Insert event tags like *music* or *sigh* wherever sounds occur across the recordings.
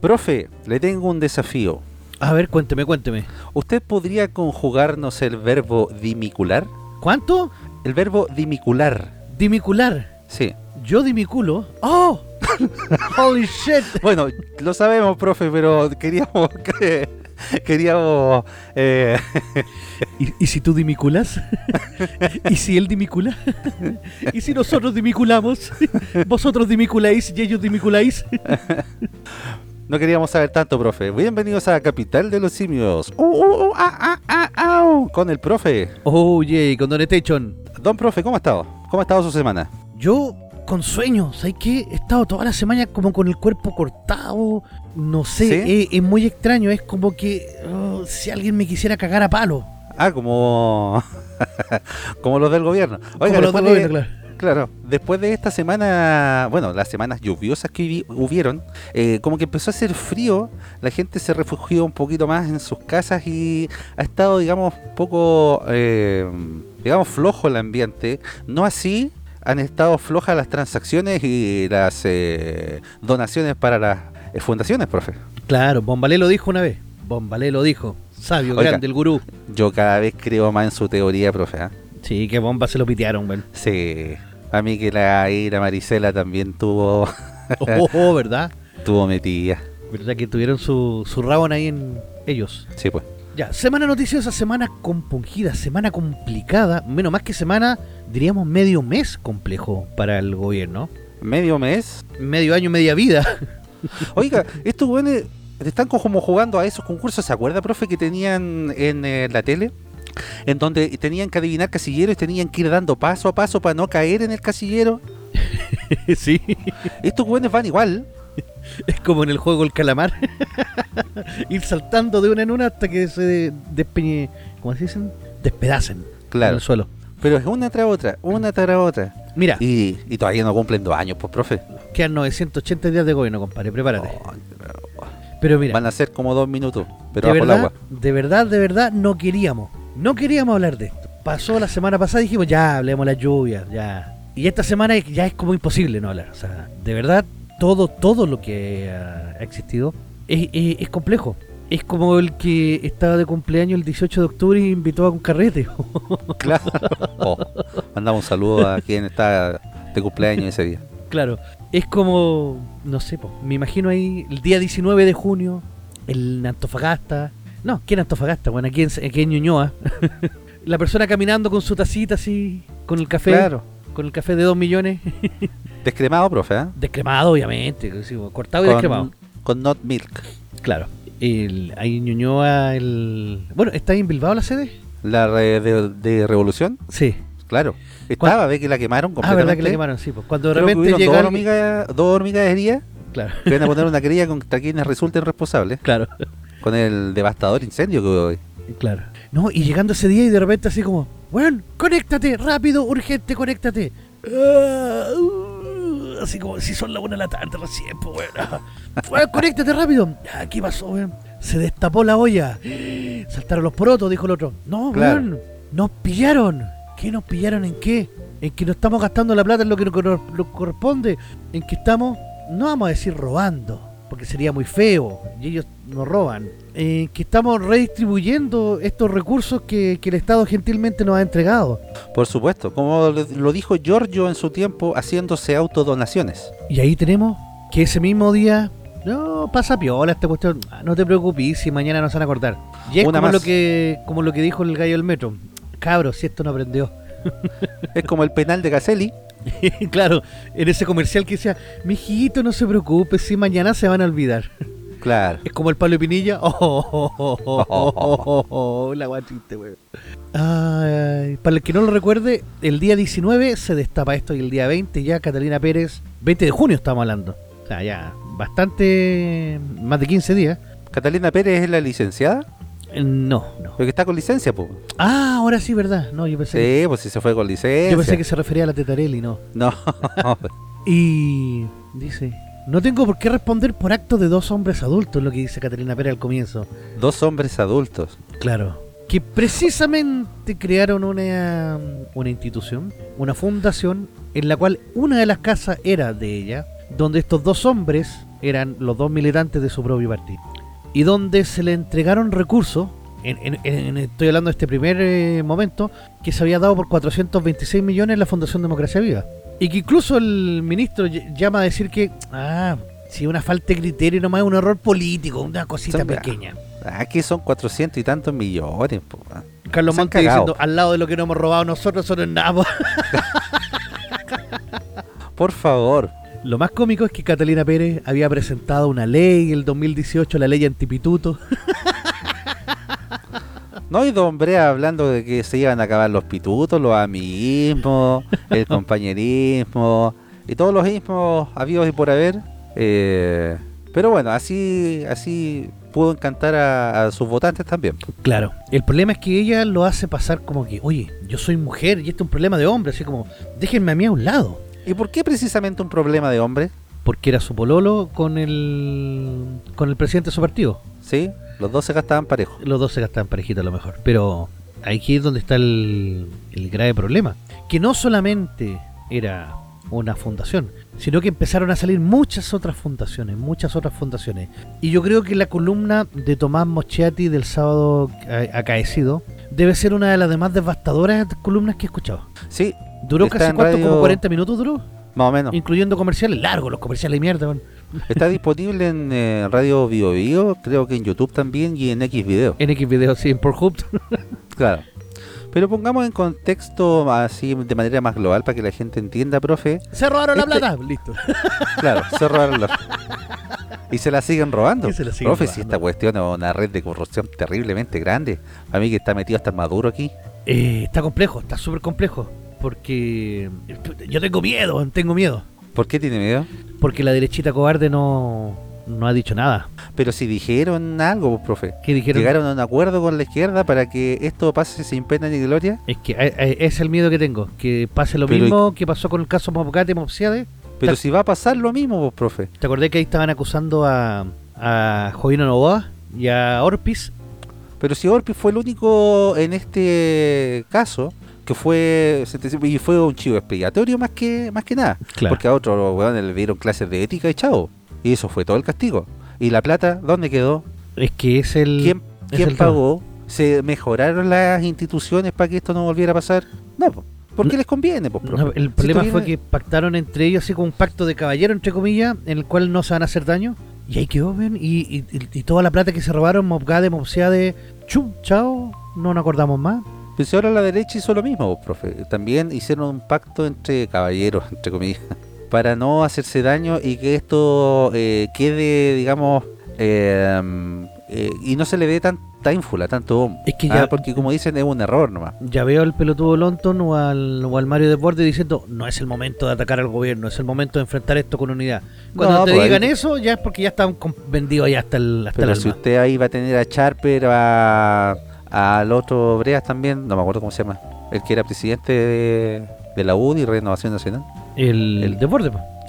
Profe, le tengo un desafío. A ver, cuénteme, cuénteme. ¿Usted podría conjugarnos el verbo dimicular? ¿Cuánto? El verbo dimicular. Dimicular. Sí. Yo dimiculo. ¡Oh! *laughs* ¡Holy shit! Bueno, lo sabemos, profe, pero queríamos que... Queríamos... eh, ¿Y, y si tú dimiculas? *laughs* ¿Y si él dimicula? ¿Y si nosotros dimiculamos? ¿Vosotros dimiculáis y ellos dimiculáis? *laughs* no queríamos saber tanto, profe. Bienvenidos a Capital de los Simios. Uh, uh, uh, ah, ah, ah, con el profe. Oh, yay, con Don Station. Don profe, ¿cómo ha estado? ¿Cómo ha estado su semana? Yo con sueño, ¿sabes qué? He estado toda la semana como con el cuerpo cortado. No sé, ¿Sí? es, es muy extraño. Es como que oh, si alguien me quisiera cagar a palo. Ah, como... *laughs* como los del gobierno. Oiga, Como los del de- gobierno, claro. Claro, después de esta semana, bueno, las semanas lluviosas que hubieron, eh, como que empezó a hacer frío, la gente se refugió un poquito más en sus casas y ha estado, digamos, un poco, eh, digamos, flojo el ambiente. No así han estado flojas las transacciones y las eh, donaciones para las eh, fundaciones, profe. Claro, Bombalé lo dijo una vez. Bombalé lo dijo. Sabio, Oiga. grande, el gurú. Yo cada vez creo más en su teoría, profe. ¿ah? Sí, que bomba se lo pitearon, weón. Sí, a mí que la Ira Marisela también tuvo, Oh, oh, ¿verdad? *laughs* tuvo metida. ¿Verdad que tuvieron su, su rabón ahí en ellos? Sí, pues. Ya, semana noticiosa, semana compungida, semana complicada. Menos más que semana, diríamos medio mes complejo para el gobierno. Medio mes. Medio año, media vida. *laughs* Oiga, estos güeyes están como jugando a esos concursos. ¿Se acuerda, profe, que tenían en eh, la tele? En donde tenían que adivinar casilleros y tenían que ir dando paso a paso para no caer en el casillero. *laughs* sí. Estos güeyes van igual. Es como en el juego El Calamar. *laughs* Ir saltando de una en una hasta que se despeñe. ¿Cómo se dicen? Despedacen en Claro. el suelo. Pero es una tras otra, una tras otra. Mira, Y, y todavía no cumplen dos años, pues, profe. quedan 980 días de gobierno, compadre. Prepárate. Oh, Pero mira, van a ser como dos minutos, pero de bajo el verdad, agua. de verdad, de verdad, no queríamos. No queríamos hablar de esto. Pasó la semana pasada y dijimos, ya, hablemos de las lluvias, ya. Y esta semana ya es como imposible no hablar. O sea, de verdad, todo, todo lo que ha existido es, es- es complejo. Es como el que estaba de cumpleaños el 18 de octubre y invitó a un carrete. *laughs* Claro. Oh, mandamos un saludo a quien está de cumpleaños ese día. claro, es como, no sé, po, me imagino ahí el día 19 de junio, en Antofagasta. No, ¿quién Antofagasta? Bueno, aquí en, aquí en Ñuñoa. *laughs* La persona caminando con su tacita así, con el café, Claro. con el café de 2 millones, *laughs* Descremado, profe, ¿eh? descremado obviamente, sí, cortado y descremado. Con, not milk. Claro. El, ahí en Ñuñoa, el... Bueno, ¿está ahí en Bilbao la sede? La re- de, de Revolución, Sí. claro. Estaba, ve que la quemaron Ah, completamente. verdad que la quemaron, sí. Pues cuando de repente hubieron llega dos, hormigas, dos hormigaderías Claro, que van a poner *laughs* una querella contra quienes resulten responsables claro. Con el devastador incendio que hubo hoy. Claro. No, y llegando ese día y de repente así como, weón, conéctate, rápido, urgente, conéctate. Ah, uh, así como si son la una de la tarde recién, pues weón. Ah, *laughs* Weón, conéctate rápido. Ah, ¿Qué pasó, weón? Se destapó la olla. Saltaron los porotos, dijo el otro. No, Claro. weón, nos pillaron. ¿Qué nos pillaron en qué? En que no estamos gastando la plata en lo que nos cor- nos corresponde. En que estamos, no vamos a decir robando, porque sería muy feo. Y ellos nos roban. En que estamos redistribuyendo estos recursos que, que el Estado gentilmente nos ha entregado. Por supuesto, como lo lo dijo Giorgio en su tiempo, haciéndose autodonaciones. Y ahí tenemos que ese mismo día, no, pasa piola esta cuestión, Ah, no te preocupes si mañana nos van a acordar. Y es Una como más. lo que como lo que dijo el gallo del metro. Cabros, si esto no aprendió. Es como el penal de Caselli. Claro, en ese comercial que decía, mijito, no se preocupe, si mañana se van a olvidar. Claro. Es como el Pablo Pinilla. Oh, oh, oh, oh, oh, oh, oh, la guachiste, weón. Para el que no lo recuerde, el día 19 se destapa esto y el día 20 ya Catalina Pérez, 20 de junio estamos hablando. O sea, ya bastante, más de 15 días. Catalina Pérez es la licenciada, Eh, No, no. pero que está con licencia, pues. Ah, ahora sí, ¿verdad? No, yo pensé, que, Sí, pues si se fue con licencia. yo pensé que se refería a la Tetarelli, no. No, *laughs* Y dice, no tengo por qué responder por actos de dos hombres adultos, lo que dice Catalina Pérez al comienzo. dos hombres adultos. Claro. Que precisamente crearon una, una institución, una fundación, en la cual una de las casas era de ella, donde estos dos hombres eran los dos militantes de su propio partido. Y donde se le entregaron recursos, en, en- en- estoy hablando de este primer eh, momento, que se había dado por 426 millones la Fundación Democracia Viva. Y que incluso el ministro ll- llama a decir que, ah, si una falta de criterio nomás es un error político, una cosita Son- pequeña. Aquí son 400 y tantos millones. po, weón. Carlos Monte diciendo, al lado de lo que no hemos robado nosotros, es nada. po". *laughs* Por favor. Lo más cómico es que Catalina Pérez había presentado una ley en el 2018, la ley antipituto. No hay Don Brea hablando de que se iban a acabar los pitutos, los amiguismos, el *laughs* compañerismo y todos los ismos habidos y por haber. Eh, pero bueno, así así pudo encantar a, a sus votantes también. Claro. El problema es que ella lo hace pasar como que, oye, yo soy mujer y esto es un problema de hombre, así como, déjenme a mí a un lado. ¿Y por qué precisamente un problema de hombre? Porque era su pololo con el con el presidente de su partido. ¿Sí? Los dos se gastaban parejos. Los dos se gastaban parejita a lo mejor. Pero aquí es donde está el, el grave problema. Que no solamente era una fundación, sino que empezaron a salir muchas otras fundaciones, muchas otras fundaciones. Y yo creo que la columna de Tomás Moschetti del sábado a- acaecido debe ser una de las demás devastadoras columnas que he escuchado. Sí, Duró Está casi cuánto, radio- como 40 minutos duró, más o menos. incluyendo comerciales largos, los comerciales de mierda. weón. Está *laughs* disponible en eh, Radio Bio Bio, creo que en YouTube también y en X Video. En X videos, sí, en Pornhub. *laughs* Claro. Pero pongamos en contexto así de manera más global para que la gente entienda, profe. Se robaron la Este- plata. Listo. *laughs* Claro, se robaron los... Y se la siguen robando. Se la siguen profe, si esta cuestión es una red de corrupción terriblemente grande. A mí que está metido hasta maduro aquí. Eh, está complejo, está súper complejo. Porque yo tengo miedo, tengo miedo. ¿Por qué tiene miedo? Porque la derechita cobarde no, no ha dicho nada. Pero si dijeron algo, pues, profe. ¿Qué dijeron? Llegaron a un acuerdo con la izquierda para que esto pase sin pena ni gloria. Es que eh, eh, es el miedo que tengo. Que pase lo Pero- mismo que pasó con el caso Mopcate Mopsiade. Pero si va a pasar lo mismo, pues, profe. ¿Te acordé que ahí estaban acusando a, a Jovino Novoa y a Orpis? Pero si Orpi fue el único en este caso que fue y fue un chivo expiatorio más que más que nada. Claro. Porque a otros weones le dieron clases de ética y chao. Y eso fue todo el castigo. ¿Y la plata dónde quedó? Es que es el... ¿Quién, es quién el tema. pagó? ¿Se mejoraron las instituciones para que esto no volviera a pasar? No, po. ¿por qué No- les conviene? po, profe? No, el Si problema fue que pactaron entre ellos así como un pacto de caballero, entre comillas, en el cual no se van a hacer daño. Y ahí quedó, ven, y, y, y- toda la plata que se robaron, Mopgade, Mopsiade, chum, chao, no nos acordamos más. Pues ahora la derecha hizo lo mismo, po, profe. También hicieron un pacto entre caballeros, *laughs* entre comillas, para no hacerse daño y que esto eh, quede, digamos, eh, eh, y no se le dé tanta ínfula, tanto bombo. Es que Ah, ya- porque como dicen, es un error nomás. Ya veo al pelotudo Lonton o al, o al Mario Desbordes diciendo, no es el momento de atacar al gobierno, es el momento de enfrentar esto con unidad. Cuando No, te pues digan ahí- eso, ya es porque ya están vendidos ya hasta el, hasta Pero el si alma. usted ahí va a tener a Charper, a, al otro Breas también, no me acuerdo cómo se llama, el que era presidente de, de la UDI, Renovación Nacional, El, el- po.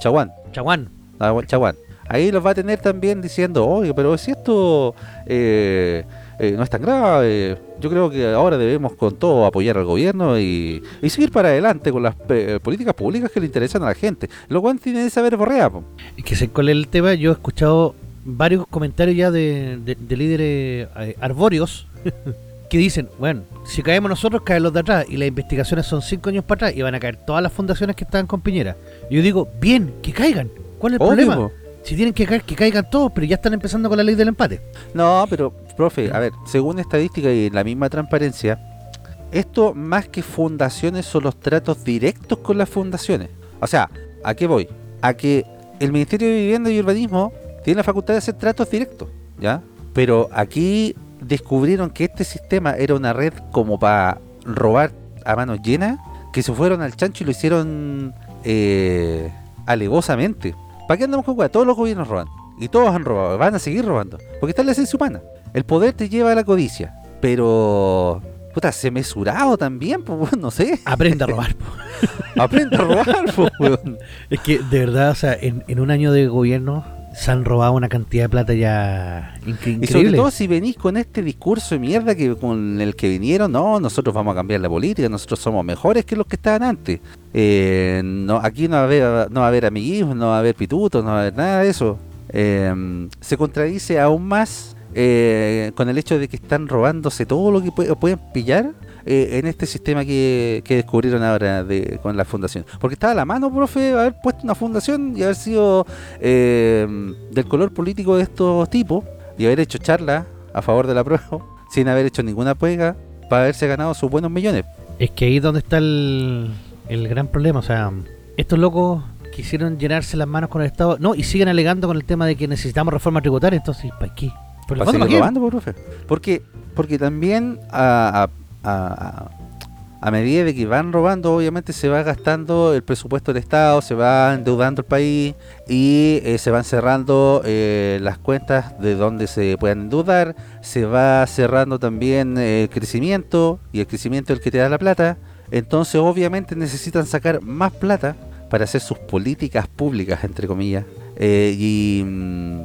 Chaguán. Chaguán. Ah, Chaguán. Ahí los va a tener también diciendo, oye, pero si esto eh, eh, no es tan grave, yo creo que ahora debemos con todo apoyar al gobierno y, y seguir para adelante con las eh, políticas públicas que le interesan a la gente. Lo cual tiene que saber borrea, po. Es que sé cuál es el tema. Yo he escuchado varios comentarios ya de, de- de líderes eh, arbóreos *laughs* que dicen, bueno, si caemos nosotros, caen los de atrás. Y las investigaciones son cinco años para atrás y van a caer todas las fundaciones que estaban con Piñera. Y yo digo, bien, que caigan. ¿Cuál es el Obvio, problema? Si tienen que caer, que caigan todos, pero ya están empezando con la ley del empate. No, pero, profe, a ver, según estadística y la misma transparencia, esto más que fundaciones son los tratos directos con las fundaciones. O sea, ¿a qué voy? A que el Ministerio de Vivienda y Urbanismo tiene la facultad de hacer tratos directos, ¿ya? Pero aquí descubrieron que este sistema era una red como para robar a manos llenas, que se fueron al chancho y lo hicieron eh, alevosamente. ¿Para qué andamos con weá? Todos los gobiernos roban. Y todos han robado, van a seguir robando. Porque está en la esencia humana. El poder te lleva a la codicia. Pero. Puta, se mesurado también, pues, weón, no sé. Aprenda a *laughs* robar. Aprende a robar, pues, weón. es que, de verdad, o sea, en, en un año de gobierno se han robado una cantidad de plata ya incre- Y sobre increíble. todo si venís con este discurso de mierda que con el que vinieron, no, nosotros vamos a cambiar la política, nosotros somos mejores que los que estaban antes. Eh, no, aquí no va, a haber, no va a haber amiguismo, no va a haber pitutos, no va a haber nada de eso. eh, se contradice aún más eh, con el hecho de que están robándose todo lo que pue- pueden pillar eh, en este sistema que, que descubrieron ahora de, con la fundación. Porque estaba a la mano, profe, haber puesto una fundación y haber sido eh, del color político de estos tipos y haber hecho charla a favor de la prueba *laughs* sin haber hecho ninguna pega para haberse ganado sus buenos millones. Es que ahí es donde está el, el gran problema. O sea, estos locos quisieron llenarse las manos con el Estado. No, y siguen alegando con el tema de que necesitamos reforma tributaria. Entonces, ¿para qué? Para seguir ¿para qué? robando, po, profe. Porque, porque también a, a, a- a medida de que van robando, obviamente se va gastando el presupuesto del Estado, se va endeudando el país y eh, se van cerrando eh, las cuentas de donde se puedan endeudar, se va cerrando también eh, el crecimiento y el crecimiento es el que te da la plata. Entonces, obviamente necesitan sacar más plata para hacer sus políticas públicas, entre comillas, y, mm,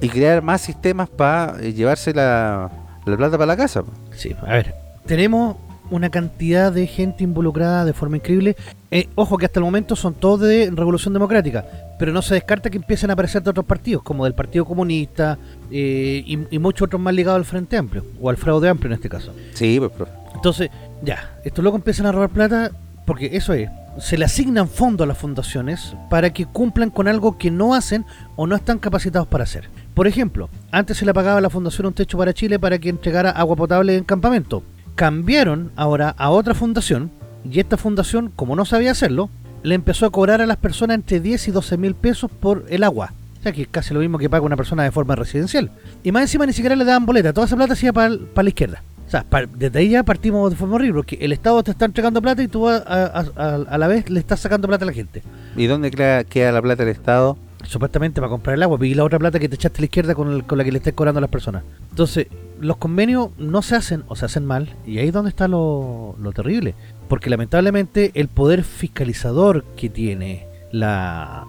y crear más sistemas para llevarse la, la plata para la casa. Sí, a ver, tenemos una cantidad de gente involucrada de forma increíble. Eh, ojo que hasta el momento son todos de Revolución Democrática, pero no se descarta que empiecen a aparecer de otros partidos, como del Partido Comunista eh, y, y muchos otros más ligados al Frente Amplio, o al fraude amplio en este caso. Sí, pues, profe. Entonces, ya, estos locos empiezan a robar plata porque eso es, se le asignan fondos a las fundaciones para que cumplan con algo que no hacen o no están capacitados para hacer. Por ejemplo, antes se le pagaba a la fundación un techo para Chile para que entregara agua potable en campamento. Cambiaron ahora a otra fundación y esta fundación, como no sabía hacerlo, le empezó a cobrar a las personas entre 10 y 12 mil pesos por el agua. O sea que es casi lo mismo que paga una persona de forma residencial. Y más encima ni siquiera le daban boleta, toda esa plata se iba para la izquierda. O sea, desde ahí ya partimos de forma horrible, porque el Estado te está entregando plata y tú a, a- a- a la vez le estás sacando plata a la gente. ¿Y dónde queda, queda la plata del Estado? Supuestamente para comprar el agua, y la otra plata que te echaste a la izquierda con, el- con la que le estás cobrando a las personas. Entonces, los convenios no se hacen o se hacen mal, y ahí es donde está lo, lo terrible. Porque lamentablemente el poder fiscalizador que tiene la...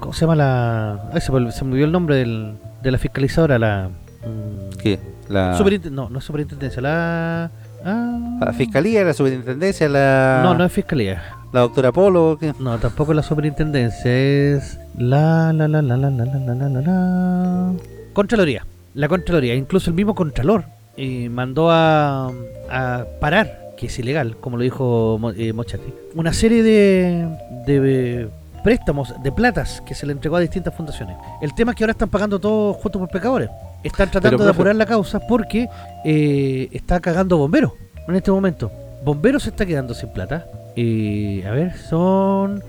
¿Cómo se llama la...? ay, se, me, olvidó el nombre del- de la fiscalizadora, la... mm, ¿Qué? La, no, no es superintendencia, la... ah, la Fiscalía, la Superintendencia, la, No, no es fiscalía. la doctora Polo. ¿qué? No, tampoco es la superintendencia, es la la la la la la la la la Contraloría. La Contraloría, incluso el mismo Contralor eh, mandó a, a parar, que es ilegal, como lo dijo eh, Mochati, una serie de, de préstamos de platas que se le entregó a distintas fundaciones. El tema es que ahora están pagando todos juntos por pecadores. Están tratando Pero, de apurar la causa porque eh, está cagando bomberos en este momento. Bomberos se está quedando sin plata. Eh, a ver, son...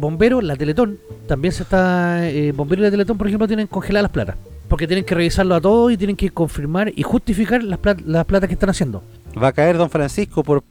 Bomberos, la Teletón, también se está... Eh, Bomberos y la Teletón, por ejemplo, tienen congeladas las platas. Porque tienen que revisarlo a todo y tienen que confirmar y justificar las, plat- las platas que están haciendo. Va a caer Don Francisco por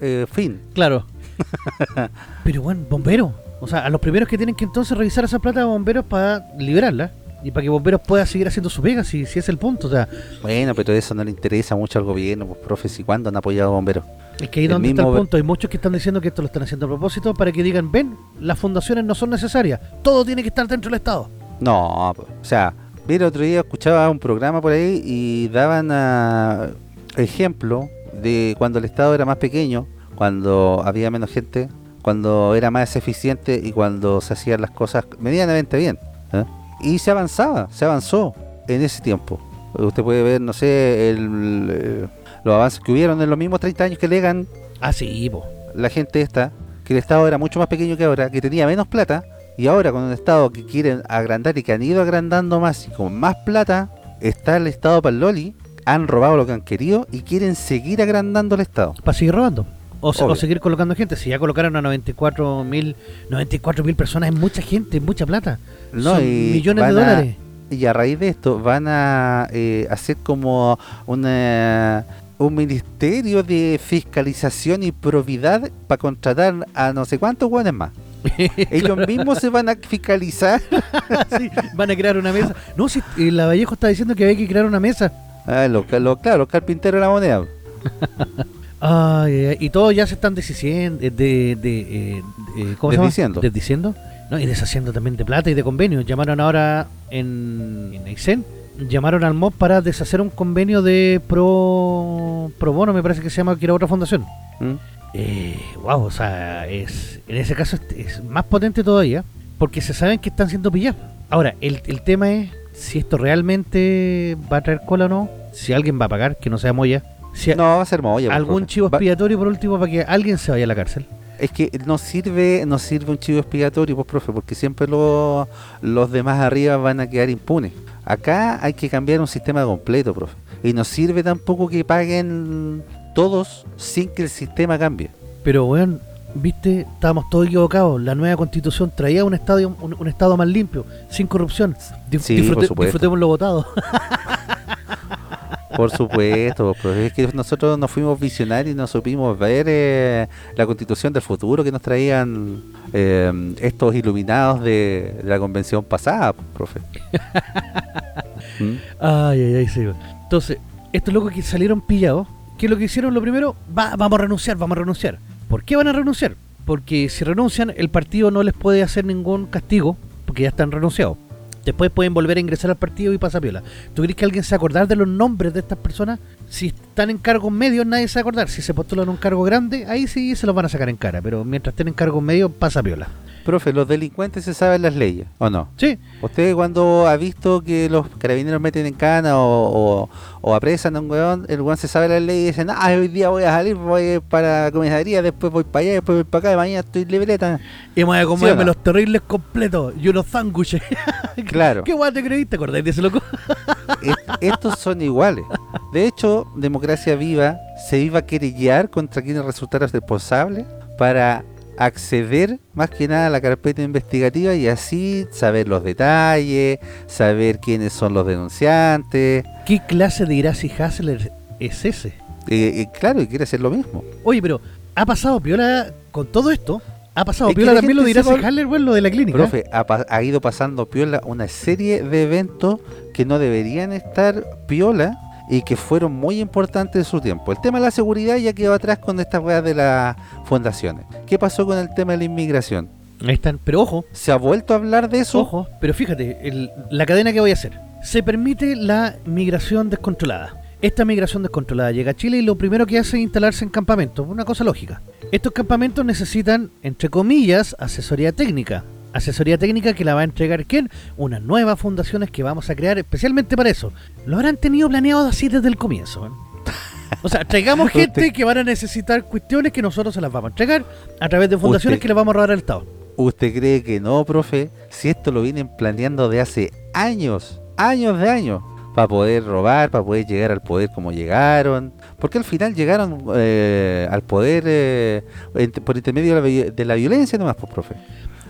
eh, fin. Claro. *laughs* Pero bueno, bomberos. O sea, a los primeros que tienen que entonces revisar esa plata de bomberos para liberarla. Y para que bomberos pueda seguir haciendo su pega, si, si es el punto. O sea, Bueno, pero eso no le interesa mucho al gobierno, pues, profes, ¿y cuándo han apoyado a bomberos? es que ahí El donde está el punto. Hay muchos que están diciendo que esto lo están haciendo a propósito para que digan, ven, las fundaciones no son necesarias. Todo tiene que estar dentro del Estado. No, po, o sea, mira, otro día escuchaba un programa por ahí y daban ah, ejemplo de cuando el Estado era más pequeño, cuando había menos gente, cuando era más eficiente y cuando se hacían las cosas medianamente bien. ¿eh? Y se avanzaba, se avanzó en ese tiempo. Usted puede ver, no sé, el, eh, los avances que hubieron en los mismos 30 años que legan Ah, sí, po. la gente esta, que el Estado era mucho más pequeño que ahora, que tenía menos plata, y ahora con un Estado que quieren agrandar y que han ido agrandando más y con más plata, está el Estado para el Loli, han robado lo que han querido y quieren seguir agrandando el Estado. Para seguir robando. O, se- o seguir colocando gente. Si ya colocaron a 94 mil 94 mil personas, es mucha gente, mucha plata. No, Son millones de a- dólares. Y a raíz de esto van a eh, hacer como una un ministerio de fiscalización y probidad para contratar a no sé cuántos guanes más. *laughs* Ellos mismos se van a fiscalizar *laughs* Sí, van a crear una mesa. No, si eh, la Vallejo está diciendo que había que crear una mesa. Ah, lo, lo- claro, los carpinteros de la moneda. *laughs* Ay, y todos ya se están deshaciendo, de, de, de, eh, de- ¿cómo se llama? Desdiciendo. Desdiciendo. No, y deshaciendo también de plata y de convenios. Llamaron ahora en, en Aysén, llamaron al MOB para deshacer un convenio de pro, pro bono, me parece que se llama, que era otra fundación. ¿Mm? Eh, wow, o sea, es, en ese caso es, es más potente todavía, porque se saben que están siendo pillados. Ahora, el, el tema es si esto realmente va a traer cola o no, si alguien va a pagar, que no sea Moya, si No, va a ser pues, algún chivo expiatorio por último para que alguien se vaya a la cárcel. Es que no sirve, no sirve un chivo expiatorio, pues profe, porque siempre lo- los demás arriba van a quedar impunes. Acá hay que cambiar un sistema completo, profe. Y no sirve tampoco que paguen todos sin que el sistema cambie. Pero, weón, viste, estábamos todos equivocados. La nueva constitución traía un, estadio, un, un estado más limpio, sin corrupción. Dif- Sí, por supuesto. disfrutemos lo votado. *laughs* Por supuesto, profe. Es que nosotros nos fuimos visionarios y no supimos ver eh, la constitución del futuro que nos traían eh, estos iluminados de, de la convención pasada, profe. ¿Mm? *laughs* Ay, ay, ay, sí. Entonces, estos locos que salieron pillados, ¿qué es lo que hicieron? Lo primero, va, vamos a renunciar, vamos a renunciar. ¿Por qué van a renunciar? Porque si renuncian, el partido no les puede hacer ningún castigo, porque ya están renunciados. Después pueden volver a ingresar al partido y pasa piola. ¿Tú crees que alguien se acordar de los nombres de estas personas? Si están en cargos medios, nadie se va a acordar. Si se postulan un cargo grande, ahí sí se los van a sacar en cara. Pero mientras estén en cargos medios, pasa piola. Profe, los delincuentes se saben las leyes, ¿o no? Sí, ¿Usted cuando ha visto que los carabineros meten en cana o, o, o apresan a un weón, el weón se sabe la ley y dicen, ah, hoy día voy a salir, voy para la comisaría, después voy para allá, después voy para acá, y mañana estoy libreta? y me voy a ¿Sí comerme no? los terribles completos y unos sándwiches. *laughs* Claro. ¿Qué guay te creíste? ¿Te acordáis de ese loco? *laughs* Est- estos son iguales. De hecho, Democracia Viva se iba a querellar contra quienes resultaran responsables para acceder más que nada a la carpeta investigativa y así saber los detalles, saber quiénes son los denunciantes. ¿Qué clase de Gracie Hassler es ese? Eh, eh, claro, y quiere hacer lo mismo. Oye, pero ha pasado piola con todo esto. Ha pasado Es piola la también lo de Gracie Hassler, weón, lo de la clínica. Profe, ha, ha ido pasando piola una serie de eventos que no deberían estar piola y que fueron muy importantes en su tiempo. El tema de la seguridad ya quedó atrás con estas weas de las fundaciones. ¿Qué pasó con el tema de la inmigración? Ahí están. Pero ojo, ¿Se ha vuelto a hablar de eso? ojo, pero fíjate, el- la cadena que voy a hacer. Se permite la migración descontrolada. Esta migración descontrolada llega a Chile y lo primero que hace es instalarse en campamentos. Una cosa lógica. Estos campamentos necesitan, entre comillas, asesoría técnica. Asesoría técnica que la va a entregar quién? Unas nuevas fundaciones que vamos a crear especialmente para eso. Lo habrán tenido planeado así desde el comienzo. ¿eh? O sea, traigamos *laughs* gente que van a necesitar cuestiones que nosotros se las vamos a entregar a través de fundaciones Usted- que le vamos a robar al Estado. ¿Usted cree que no, profe? Si esto lo vienen planeando de hace años, años de años, para poder robar, para poder llegar al poder como llegaron. Porque al final llegaron eh, al poder eh, por intermedio de la, de la violencia nomás, pues, profe.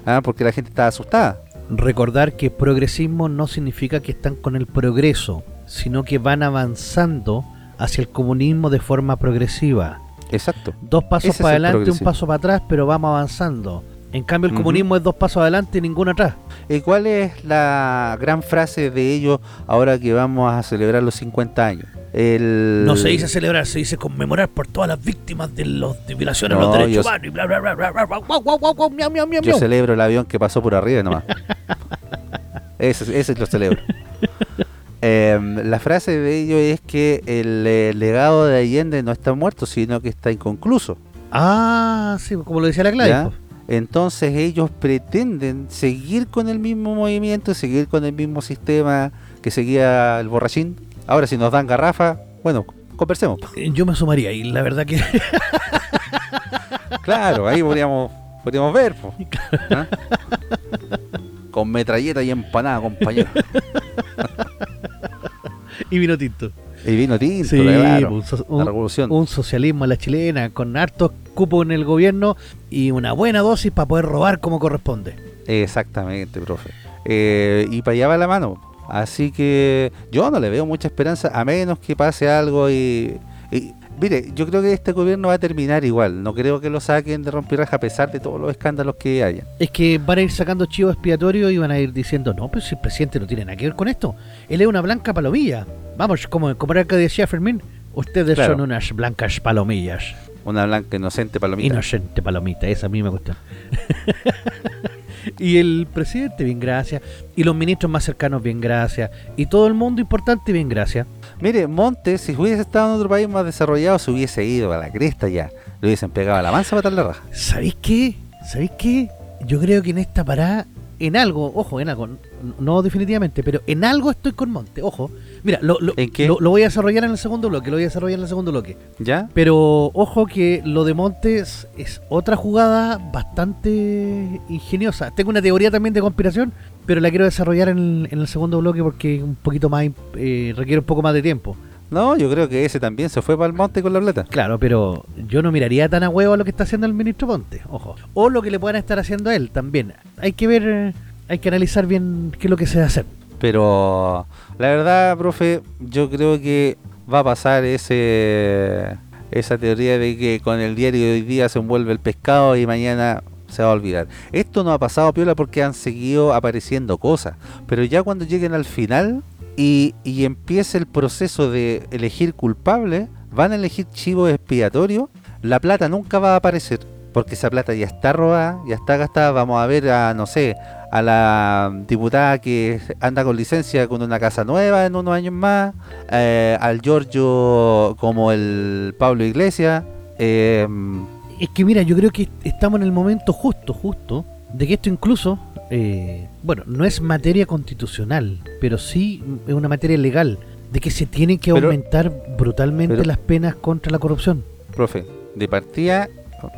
Ah, porque la gente estaba asustada. Recordar que progresismo no significa que están con el progreso, sino que van avanzando hacia el comunismo de forma progresiva. Exacto. Dos pasos Ese para el adelante, un paso para atrás, pero vamos avanzando. En cambio, el comunismo es dos pasos adelante y ninguno atrás. ¿Y cuál es la gran frase de ellos ahora que vamos a celebrar los 50 años? El... No se dice celebrar, se dice conmemorar por todas las víctimas de los de violaciones a No, los derechos yo- humanos y bla bla bla bla bla bla miau, Yo celebro el avión que pasó por arriba nomás. *laughs* ese, ese lo celebro. Em, la frase de ellos es que el eh, legado de Allende no está muerto, sino que está inconcluso. Ah, sí, como lo decía la Gladys. Entonces ellos pretenden seguir con el mismo movimiento, seguir con el mismo sistema que seguía el borrachín. Ahora si nos dan garrafa, bueno, conversemos. Eh, Yo me sumaría y la verdad que *laughs* Claro, ahí podríamos, podríamos ver. po. *laughs* ¿Ah? Con metralleta y empanada, compañero. y vino tinto. Y vino tinto, Sí, claro. un, so- la un- revolución. un socialismo a la chilena con hartos cupos en el gobierno y una buena dosis para poder robar como corresponde. Exactamente, profe. Eh, y para allá va la mano. Así que yo no le veo mucha esperanza, a menos que pase algo y... y- mire, yo creo que este gobierno va a terminar igual. No creo que lo saquen de rompirraja a pesar de todos los escándalos que haya. Es que van a ir sacando chivos expiatorios y van a ir diciendo, no, pero si el presidente no tiene nada que ver con esto. Él es una blanca palomilla. Vamos, como, como era que decía Fermín, ustedes Claro. son unas blancas palomillas. Una blanca inocente palomita. Inocente palomita, esa a mí me gusta. y el presidente, bien gracias. Y los ministros más cercanos, bien gracias. Y todo el mundo importante, bien gracias. Mire, Montes, si hubiese estado en otro país más desarrollado, se hubiese ido a la cresta ya. Le hubiesen pegado a la mansa para matar la raja. ¿Sabéis qué? ¿Sabéis qué? Yo creo que en esta parada en algo, ojo, en algo, no definitivamente, pero en algo estoy con Monte, ojo. Mira, lo, lo, lo, voy a desarrollar en el segundo bloque, lo voy a desarrollar en el segundo bloque. ¿Ya? Pero ojo que lo de Montes es otra jugada bastante ingeniosa. Tengo una teoría también de conspiración, pero la quiero desarrollar en, el segundo bloque porque un poquito más eh, requiere un poco más de tiempo. No, yo creo que ese también se fue para el monte con la plata. Claro, pero yo no miraría tan a huevo a lo que está haciendo el ministro Ponte, ojo. O lo que le puedan estar haciendo a él también. Hay que ver, hay que analizar bien qué es lo que se va a hacer. Pero la verdad, profe, yo creo que va a pasar ese esa teoría de que con el diario de hoy día se envuelve el pescado y mañana se va a olvidar. Esto no ha pasado piola porque han seguido apareciendo cosas, pero ya cuando lleguen al final y, y empiece el proceso de elegir culpable, van a elegir chivo expiatorio, la plata nunca va a aparecer, porque esa plata ya está robada, ya está gastada, vamos a ver a, no sé, a la diputada que anda con licencia con una casa nueva en unos años más, eh, al Giorgio como el Pablo Iglesias. Eh, es que mira, yo creo que estamos en el momento justo, justo, de que esto incluso eh, bueno, no es materia constitucional, pero sí es una materia legal, de que se tienen que aumentar brutalmente las penas contra la corrupción. Profe, de partida,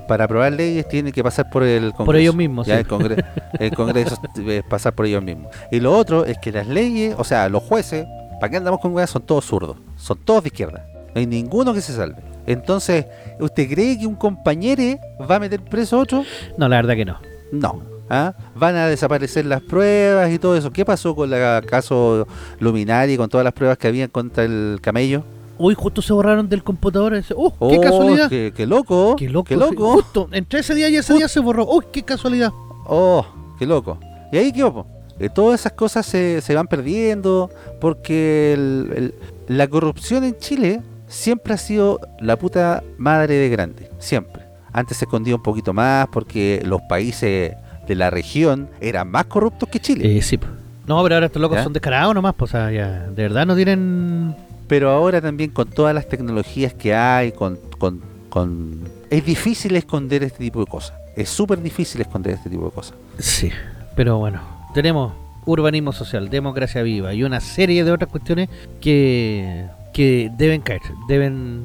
para aprobar leyes tiene que pasar por el Congreso. Por ellos mismos, el, Congreso *laughs* es pasar por ellos mismos. Y lo otro es que las leyes, o sea, los jueces, ¿para qué andamos con weas? Son todos zurdos, son todos de izquierda. No hay ninguno que se salve. Entonces, ¿usted cree que un compañero va a meter preso a otro? No, la verdad que no. No. ¿Ah? Van a desaparecer las pruebas y todo eso. ¿Qué pasó con el caso Luminari, con todas las pruebas que habían contra el camello? Uy, justo se borraron del computador. ¡Uh, qué oh, casualidad! Qué, loco! ¡Qué loco! Qué loco. Justo, entre ese día y ese día se borró. ¡Uy, qué casualidad! ¡Oh, qué loco! Y ahí qué opo. Eh, todas esas cosas se, se van perdiendo porque la corrupción en Chile siempre ha sido la puta madre de grande. Siempre. Antes se escondía un poquito más porque los países de la región eran más corruptos que Chile. Eh, sí. No, pero ahora estos locos son descarados nomás, pues, o sea, ya, de verdad no tienen... Pero ahora también con todas las tecnologías que hay, con, con, con... Es difícil esconder este tipo de cosas. Es súper difícil esconder este tipo de cosas. Sí, pero bueno, tenemos urbanismo social, democracia viva y una serie de otras cuestiones que, que deben caer, deben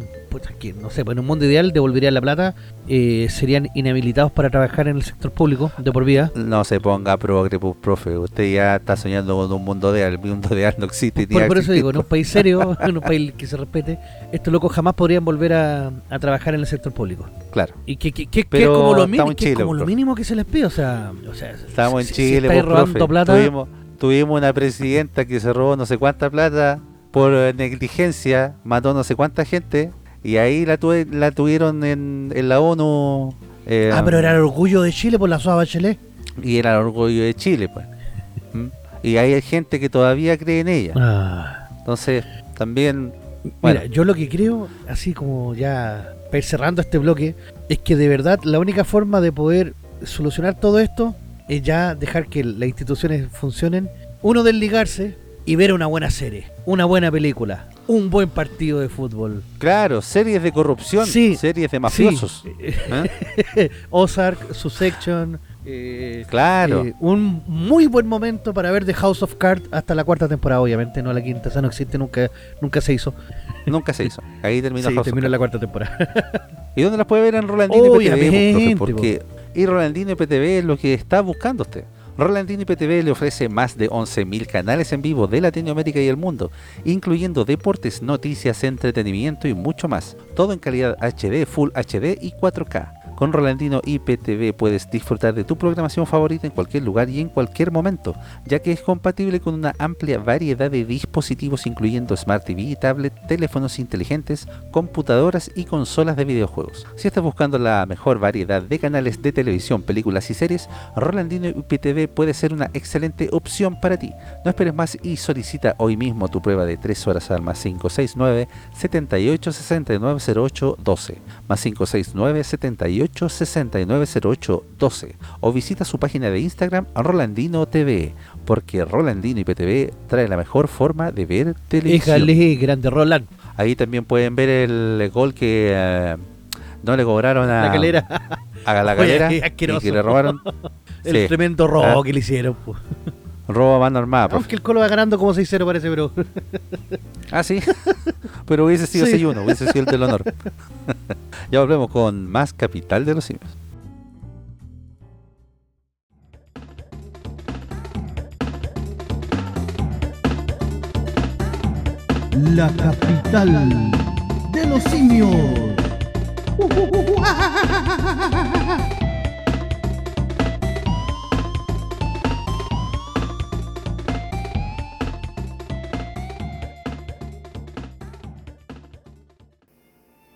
no sé, pues en un mundo ideal devolverían la plata, eh, serían inhabilitados para trabajar en el sector público de por vida. No se ponga progre, pues, profe, usted ya está soñando con un mundo ideal, el mundo ideal no existe. Por, eso digo, en un país serio, *laughs* en un país que se respete, estos locos jamás podrían volver a, trabajar en el sector público. Claro. Y que, que, que, es como, lo, mínimo, que como lo mínimo que se les pide, o sea, o sea estamos en Chile, pues, robando plata. Tuvimos, tuvimos una presidenta que se robó no sé cuánta plata por negligencia, mató no sé cuánta gente y ahí la, la tuvieron en, en la ONU. Eh, ah, pero era el orgullo de Chile por la SOA Bachelet. Y era el orgullo de Chile, pues. ¿Mm? Y hay gente que todavía cree en ella. Ah. Entonces, también. Mira, yo lo que creo, así como ya cerrando este bloque, es que de verdad la única forma de poder solucionar todo esto es ya dejar que las instituciones funcionen. Uno, desligarse y ver una buena serie, una buena película, un buen partido de fútbol. Claro, series de corrupción, series de mafiosos. *laughs* ¿eh? Ozark, Succession. Eh, claro. Eh, un muy buen momento para ver The House of Cards hasta la cuarta temporada, obviamente, no la quinta, esa no existe, nunca nunca se hizo. Nunca se hizo. Ahí terminó *laughs* sí, terminó la cuarta temporada. ¿Y dónde las puede ver en Rolandino y PTV? Porque y Rolandino y PTV es lo que está buscando usted. Rolandino IPTV le ofrece más de 11.000 canales en vivo de Latinoamérica y el mundo, incluyendo deportes, noticias, entretenimiento y mucho más, todo en calidad HD, Full HD y 4K. Con Rolandino IPTV puedes disfrutar de tu programación favorita en cualquier lugar y en cualquier momento, ya que es compatible con una amplia variedad de dispositivos incluyendo Smart TV, tablet, teléfonos inteligentes, computadoras y consolas de videojuegos. Si estás buscando la mejor variedad de canales de televisión, películas y series, Rolandino IPTV puede ser una excelente opción para ti. No esperes más y solicita hoy mismo tu prueba de 3 horas al más 569 78 69 08 12 más 569 78 690812 o visita su página de Instagram Rolandino TV, porque Rolandino IPTV trae la mejor forma de ver televisión. Déjale, grande Roland. Ahí también pueden ver el gol que eh, no le cobraron a la galera. A la *laughs* galera y que le robaron. *laughs* El Sí. tremendo robo Ah. que le hicieron. po. Robo a mano armada. Aunque el Colo va ganando como 6-0 parece, pero... Ah, sí. *laughs* Pero hubiese sido Sí. 6-1, hubiese sido el del honor. *laughs* ya volvemos con más Capital de los Simios. La capital de los simios. *laughs*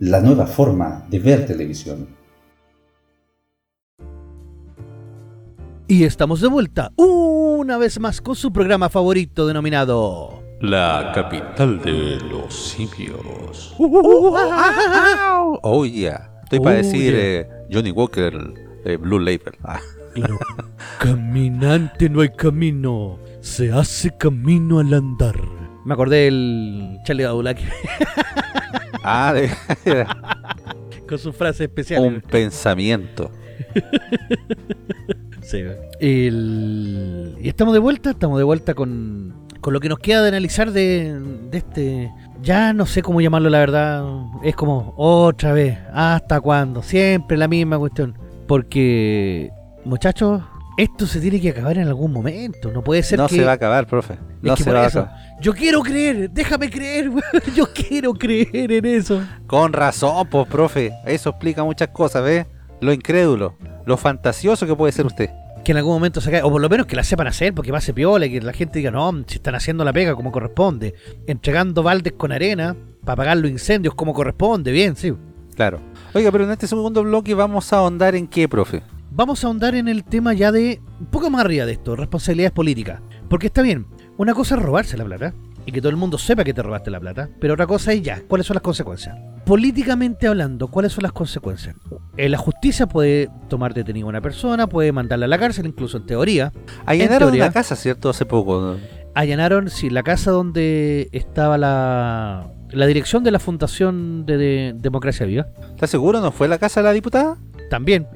la nueva forma de ver televisión. Y estamos de vuelta una vez más con su programa favorito denominado... La capital de los simios. *laughs* Oh, yeah. Estoy para Oh, decir yeah. eh, Johnny Walker, eh, Blue Label. Ah, Claro. Caminante no hay camino, se hace camino al andar. Me acordé del Charlie Gadulaki *laughs* Ah, de- *laughs* con su frase especial. un pensamiento. *laughs* Sí. El- Y estamos de vuelta, estamos de vuelta con, con lo que nos queda de analizar de, de este... Ya no sé cómo llamarlo, la verdad. Es como otra vez, ¿hasta cuándo? Siempre la misma cuestión. Porque, muchachos, esto se tiene que acabar en algún momento. No puede ser No que... se va a acabar, profe. No se va a acabar. Yo quiero creer, déjame creer, *laughs* yo quiero creer en eso. Con razón, pues, profe. Eso explica muchas cosas, ¿ves? Lo incrédulo, lo fantasioso que puede ser usted. Que en algún momento se caiga, o por lo menos que la sepan hacer, porque pase piola, y que la gente diga, no, si están haciendo la pega como corresponde, entregando baldes con arena para apagar los incendios como corresponde, bien, sí. Claro. Oiga, pero en este segundo bloque vamos a ahondar en qué, profe. Vamos a ahondar en el tema ya de, un poco más arriba de esto, responsabilidades políticas. Porque está bien, una cosa es robarse la plata, y que todo el mundo sepa que te robaste la plata, pero otra cosa es ya, ¿cuáles son las consecuencias? Políticamente hablando, ¿cuáles son las consecuencias? Eh, la justicia puede tomar detenida a una persona, puede mandarla a la cárcel, incluso en teoría. Allanaron teoría- una casa, ¿cierto? Hace poco. Allanaron, sí, la casa donde estaba la, la dirección de la Fundación de, de Democracia Viva. ¿Está seguro? ¿No fue la casa de la diputada? También,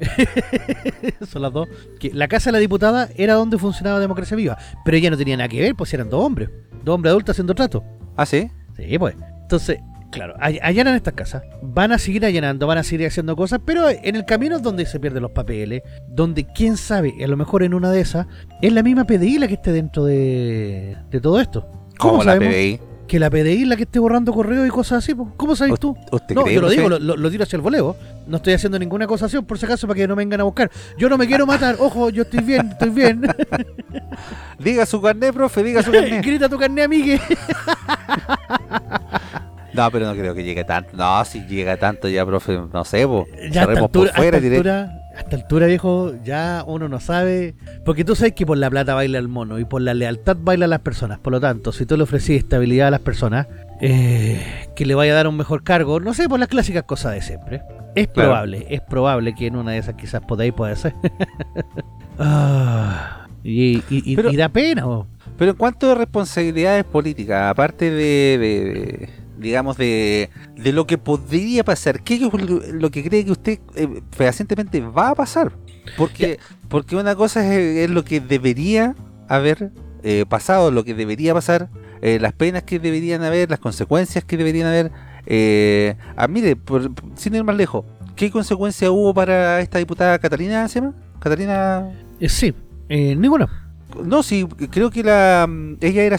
*laughs* son las dos. Que la casa de la diputada era donde funcionaba Democracia Viva, pero ella no tenía nada que ver, pues eran dos hombres, dos hombres adultos haciendo trato. Ah, sí. Sí, pues. Entonces, claro, all- allanan estas casas, van a seguir allanando, van a seguir haciendo cosas, pero en el camino es donde se pierden los papeles, donde quién sabe, a lo mejor en una de esas, es la misma PDI la que esté dentro de, de todo esto. ¿Cómo la sabemos? Que la PDI es la que esté borrando correo y cosas así. ¿cómo sabes tú? ¿Usted No, yo lo digo, lo, lo- tiro hacia el voleo. No estoy haciendo ninguna acusación, por si acaso, para que no me vengan a buscar. Yo no me quiero matar, ojo, yo estoy bien, estoy bien. *laughs* Diga su carnet, profe, diga su carnet. *laughs* Grita tu carne, amigue. *laughs* No, pero no creo que llegue tanto. No, si llega tanto ya, profe, no sé, po. Ya Cerremos por fuera a esta altura, viejo, ya uno no sabe. Porque tú sabes que por la plata baila el mono y por la lealtad bailan las personas. Por lo tanto, si tú le ofreces estabilidad a las personas, eh, que le vaya a dar un mejor cargo, no sé, por las clásicas cosas de siempre. Es Claro. probable, es probable que en una de esas quizás podáis poder ser. *laughs* Ah, y, y- y- Pero- y da pena. Pero en cuanto a responsabilidades políticas, aparte de, de- de- digamos, de, de lo que podría pasar, ¿qué es lo, que cree que usted eh, fehacientemente va a pasar? Porque, porque una cosa es, es lo que debería haber eh, pasado, lo que debería pasar, eh, las penas que deberían haber, las consecuencias que deberían haber. Eh, ah, mire, por- sin ir más lejos, ¿qué consecuencia hubo para esta diputada Catalina, se llama? Catalina... Sí, eh, ninguna. No, sí, creo que la mm, ella era...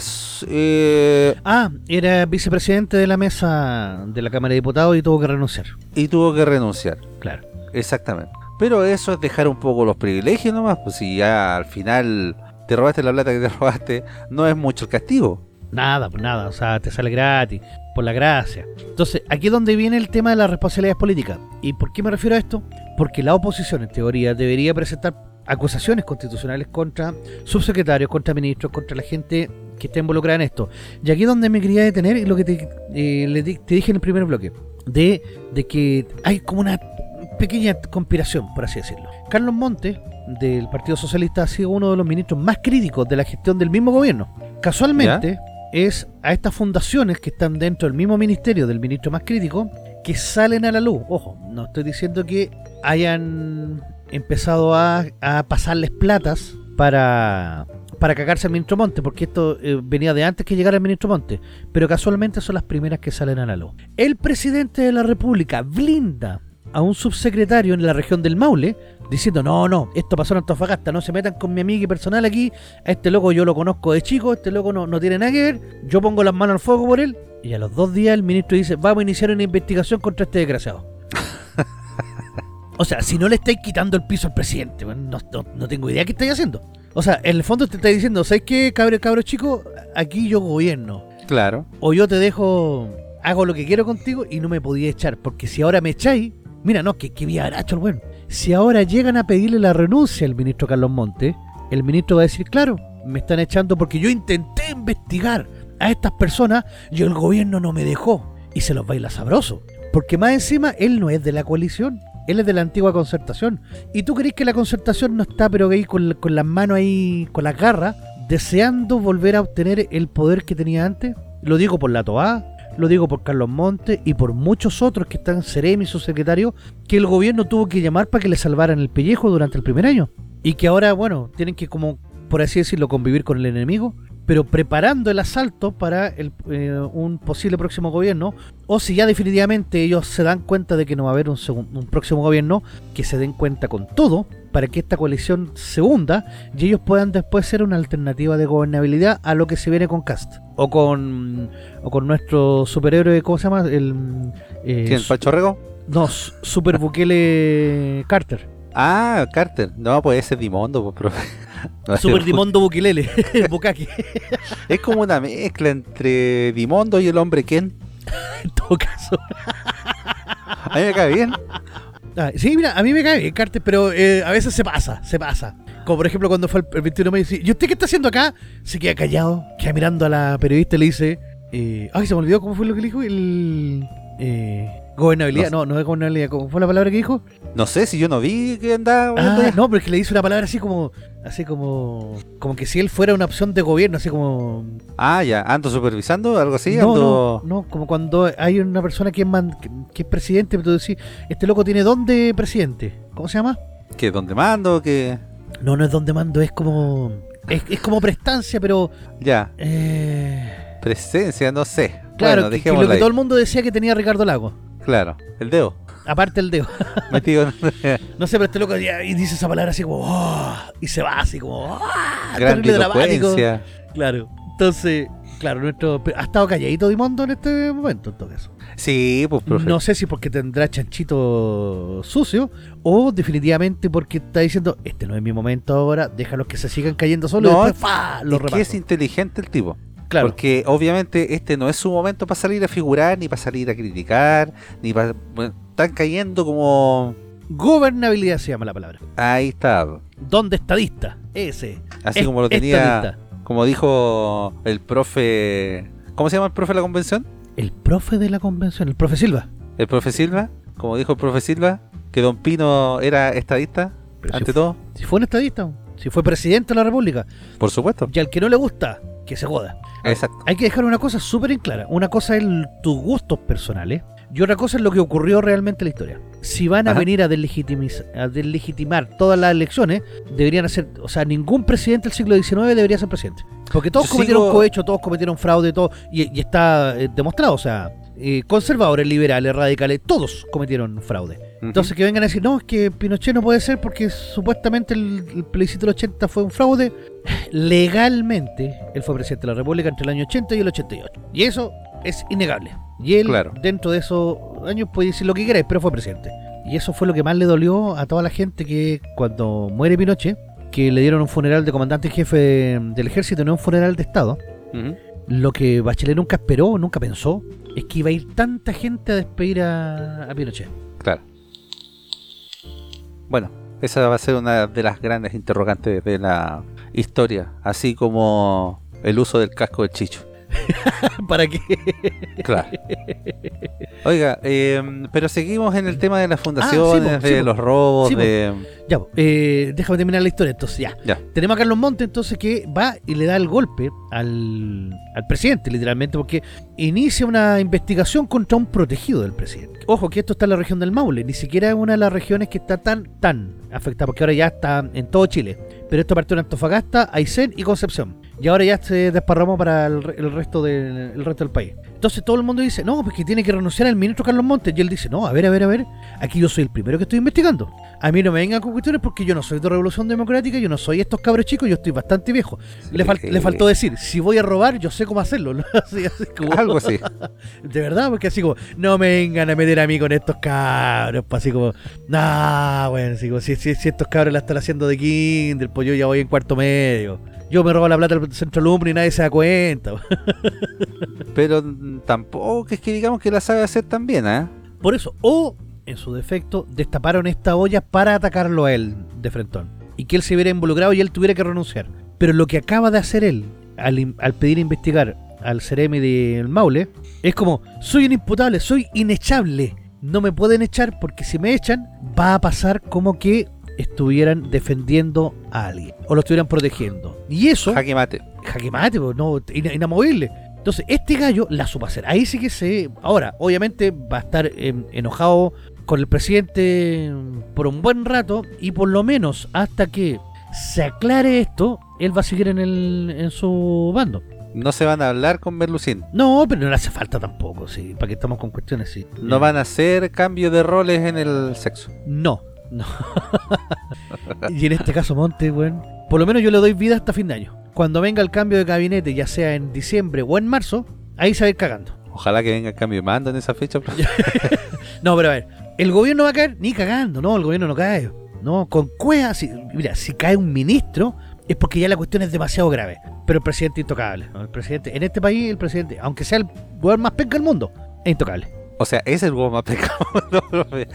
eh, Ah, era vicepresidente de la mesa de la Cámara de Diputados y tuvo que renunciar. y tuvo que renunciar. Claro. Exactamente. Pero eso es dejar un poco los privilegios nomás, pues si ya al final te robaste la plata que te *laughs* robaste, no es mucho el castigo. Nada, pues nada, o sea, te sale gratis, por la gracia. Entonces, aquí es donde viene el tema de las responsabilidades políticas. ¿Y por qué me refiero a esto? Porque la oposición, en teoría, debería presentar acusaciones constitucionales contra subsecretarios, contra ministros, contra la gente que está involucrada en esto. Y aquí es donde me quería detener y lo que te, eh, le di- te dije en el primer bloque, de, de que hay como una pequeña conspiración, por así decirlo. Carlos Montes, del Partido Socialista, ha sido uno de los ministros más críticos de la gestión del mismo gobierno. Casualmente, es a estas fundaciones que están dentro del mismo ministerio del ministro más crítico que salen a la luz. Ojo, no estoy diciendo que hayan empezado a, a pasarles platas para, para cagarse al ministro Monte, porque esto eh, venía de antes que llegara el ministro Monte, pero casualmente son las primeras que salen a la luz. El presidente de la República blinda a un subsecretario en la región del Maule diciendo, no, no, esto pasó en Antofagasta, no se metan con mi amiga personal aquí, a este loco yo lo conozco de chico, este loco no, no tiene nada que ver, yo pongo las manos al fuego por él, y a los dos días el ministro dice, vamos a iniciar una investigación contra este desgraciado. O sea, si no le estáis quitando el piso al presidente, bueno, no, no- no tengo idea qué estáis haciendo. O sea, en el fondo te está diciendo, ¿sabes qué, cabro, cabro chico? Aquí yo gobierno. Claro. O yo te dejo, hago lo que quiero contigo y no me podía echar. Porque si ahora me echáis, mira, no, que, que viaracho el bueno. Si ahora llegan a pedirle la renuncia al ministro Carlos Monte, el ministro va a decir, claro, me están echando porque yo intenté investigar a estas personas y el gobierno no me dejó. Y se los baila sabroso. Porque más encima, él no es de la coalición. Él es de la antigua concertación. ¿Y tú crees que la concertación no está, pero ahí con, con las manos ahí, con las garras, deseando volver a obtener el poder que tenía antes? Lo digo por la Toa, lo digo por Carlos Montes y por muchos otros que están Ceremi, su secretario, que el gobierno tuvo que llamar para que le salvaran el pellejo durante el primer año. Y que ahora, bueno, tienen que como, por así decirlo, convivir con el enemigo, pero preparando el asalto para el, eh, un posible próximo gobierno, o si ya definitivamente ellos se dan cuenta de que no va a haber un, un próximo gobierno, que se den cuenta con todo para que esta coalición se hunda y ellos puedan después ser una alternativa de gobernabilidad a lo que se viene con Cast o con o con nuestro superhéroe ¿cómo se llama? el eh, ¿Quién? su- ¿Pacho Rego? no su- Super Bukele Carter Ah, Carter. No, pues ese es Dimondo, pues, profe. *laughs* Super Dimondo Bukilele *laughs* Bukaki Es como una mezcla entre Dimondo y el hombre Ken. *laughs* en todo caso A mí me cae bien. Ah, sí, mira, a mí me cae bien Carter, pero eh, a veces se pasa, se pasa. Como por ejemplo cuando fue el, el 21 de mayo, dice, ¿y usted qué está haciendo acá? Se queda callado, queda mirando a la periodista y le dice, eh, ay, se me olvidó cómo fue lo que le dijo, el... Eh, gobernabilidad, No no, no es gobernabilidad, ¿cómo fue la palabra que dijo? No sé si yo no vi que andaba. Ah, no, pero es que le dice una palabra así como, así como, como que si él fuera una opción de gobierno, así como... Ah, ya. Ando supervisando, algo así. no, ando... no, no, como cuando hay una persona que es, man- que, que es presidente, pero tú decís, este loco tiene don de presidente, ¿cómo se llama? Que donde mando, que. No, no es donde mando, es como. Es, es como prestancia, pero. Ya. eh, Presencia, no sé. claro, bueno, que- que, lo que ahí. todo el mundo decía que tenía Ricardo Lago. Claro, el dedo. Aparte el dedo. *laughs* Metido No sé, pero este loco y dice esa palabra así como. "Oh", y se va así como. "Ah", gran dramático. Claro. Entonces, claro, nuestro. Ha estado calladito Dimondo en este momento, en todo caso. Sí, pues, profe. No sé si porque tendrá chanchito sucio o definitivamente porque está diciendo, este no es mi momento ahora, déjalos que se sigan cayendo solos No, y después es que es inteligente el tipo. Claro. Porque obviamente este no es su momento para salir a figurar, ni para salir a criticar, ni para... bueno, están cayendo como... Gobernabilidad se llama la palabra. Ahí está. Don de estadista. Ese. Así Es- como lo tenía... estadista. Como dijo el profe... ¿Cómo se llama el profe de la convención? El profe de la convención, el profe Silva. El profe Silva. Como dijo el profe Silva, que Don Pino era estadista, Pero ante si, todo. si fue un estadista, si fue presidente de la República. Por supuesto. Y al que no le gusta, que se joda. Exacto. Hay que dejar una cosa súper en clara. Una cosa es tus gustos personales y otra cosa es lo que ocurrió realmente en la historia. Si van a Ajá. venir a, deslegitimar todas las elecciones, deberían hacer, o sea, ningún presidente del siglo XIX debería ser presidente. Porque todos Yo cometieron sigo- cohecho, todos cometieron fraude, todo, y, y está eh, demostrado, o sea, eh, conservadores, liberales, radicales, todos cometieron fraude. Entonces que vengan a decir, no, es que Pinochet no puede ser porque supuestamente el, el plebiscito del 80 fue un fraude. Legalmente, él fue presidente de la República entre el año 80 y el 88. Y eso es innegable. Y él, Claro. dentro de esos años, puede decir lo que quiera, pero fue presidente. Y eso fue lo que más le dolió a toda la gente que cuando muere Pinochet, que le dieron un funeral de comandante en jefe del ejército, no un funeral de Estado, lo que Bachelet nunca esperó, nunca pensó, es que iba a ir tanta gente a despedir a, a Pinochet. Claro. Bueno, esa va a ser una de las grandes interrogantes de la historia, así como el uso del casco del Chicho. *laughs* ¿Para qué? Claro. Oiga, eh, pero seguimos en el tema de las fundaciones, Ah, sí, po, de sí, los robos, Sí, de... Ya, eh, déjame terminar la historia. Entonces, ya. Ya. Tenemos a Carlos Monte, entonces, que va y le da el golpe al, al presidente, literalmente, porque inicia una investigación contra un protegido del presidente. Ojo, que esto está en la región del Maule, ni siquiera es una de las regiones que está tan, tan afectada, porque ahora ya está en todo Chile. Pero esto partió en Antofagasta, Aysén y Concepción. Y ahora ya se desparramó para el, el resto del, el resto del país. Entonces todo el mundo dice, no, pues que tiene que renunciar al ministro Carlos Montes. Y él dice, no, a ver, a ver, a ver, aquí yo soy el primero que estoy investigando. A mí no me vengan con cuestiones porque yo no soy de Revolución Democrática, yo no soy estos cabros chicos, yo estoy bastante viejo. Le, fal- le faltó decir, si voy a robar, yo sé cómo hacerlo. ¿no? *laughs* Así, así como- *laughs* Algo así. *laughs* De verdad, porque así como, no me vengan a meter a mí con estos cabros. pues así como, nah, bueno, así como, si, si, si estos cabros la están haciendo de kinder, pues yo ya voy en cuarto medio. Yo me robo la plata del centro alumno y nadie se da cuenta. *laughs* Pero tampoco es que digamos que la sabe hacer tan bien, ¿eh? Por eso, o en su defecto, destaparon esta olla para atacarlo a él de frentón. Y que él se viera involucrado y él tuviera que renunciar. Pero lo que acaba de hacer él, al, al pedir investigar al Ceremi del Maule, es como, soy un imputable, soy inechable. No me pueden echar porque si me echan, va a pasar como que estuvieran defendiendo a alguien. O lo estuvieran protegiendo. Y eso Jaque mate. jaque mate, no, ina- inamovible. Entonces, este gallo la supo hacer. Ahí sí que se. Ahora, obviamente va a estar em, enojado con el presidente em, por un buen rato y por lo menos hasta que se aclare esto, él va a seguir en, el, en su bando. No se van a hablar con Berlusín. No, pero no le hace falta tampoco, sí, para que estamos con cuestiones, sí. No van a hacer cambio de roles en el sexo. No, no. y en este caso, Monte, bueno, por lo menos yo le doy vida hasta fin de año. Cuando venga el cambio de gabinete, ya sea en diciembre o en marzo, ahí se va a ir cagando. Ojalá que venga el cambio de mando en esa fecha. *laughs* No, pero a ver, el gobierno va a caer ni cagando, no, el gobierno no cae. No, con cueva, si, mira, si cae un ministro es porque ya la cuestión es demasiado grave. Pero el presidente es intocable. ¿no? El presidente, en este país, el presidente, aunque sea el gobierno más penca del mundo, es intocable. O sea, es el huevo más penca. No, profe.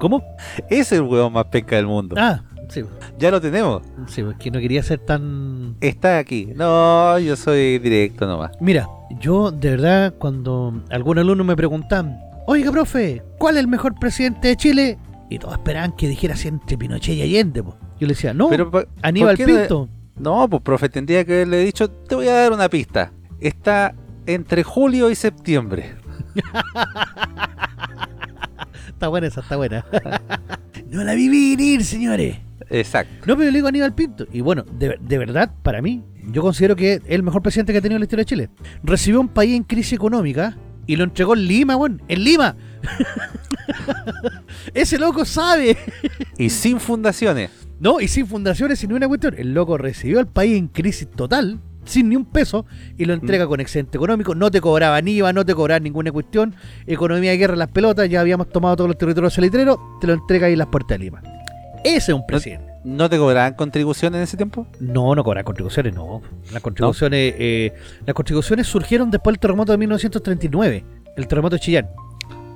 ¿Cómo? es el huevo más penca del mundo. Ah, sí, Ya lo tenemos. sí, es que no quería ser tan Está aquí. No, yo soy directo nomás. Mira, yo de verdad cuando algún alumno me preguntan, oiga profe, ¿cuál es el mejor presidente de Chile? Y todos esperaban que dijera así entre Pinochet y Allende. po. Yo le decía, no, Pero, Aníbal ¿por qué no- Pinto. No, pues profe, tendría que haberle dicho, te voy a dar una pista. Está entre julio y septiembre. *laughs* Está buena esa, está buena. *laughs* no la vi venir, señores. Exacto. No, pero yo le digo Aníbal Pinto. Y bueno, de, de verdad, para mí, yo considero que es el mejor presidente que ha tenido la historia de Chile. Recibió un país en crisis económica y lo entregó en Lima, weón. En Lima. *laughs* Ese loco sabe. Y sin fundaciones. No, y sin fundaciones, sin ninguna cuestión. El loco recibió al país en crisis total, sin ni un peso, y lo entrega con excedente económico. No te cobraba ni IVA, no te cobraba ninguna cuestión. Economía de guerra, las pelotas, ya habíamos tomado todos los territorios salitreros, te lo entrega ahí en las puertas de Lima. Ese es un presidente. ¿No te cobraban contribuciones en ese tiempo? No, no cobra contribuciones, no. Las contribuciones, eh, las contribuciones surgieron después del terremoto de 1939, el terremoto de Chillán.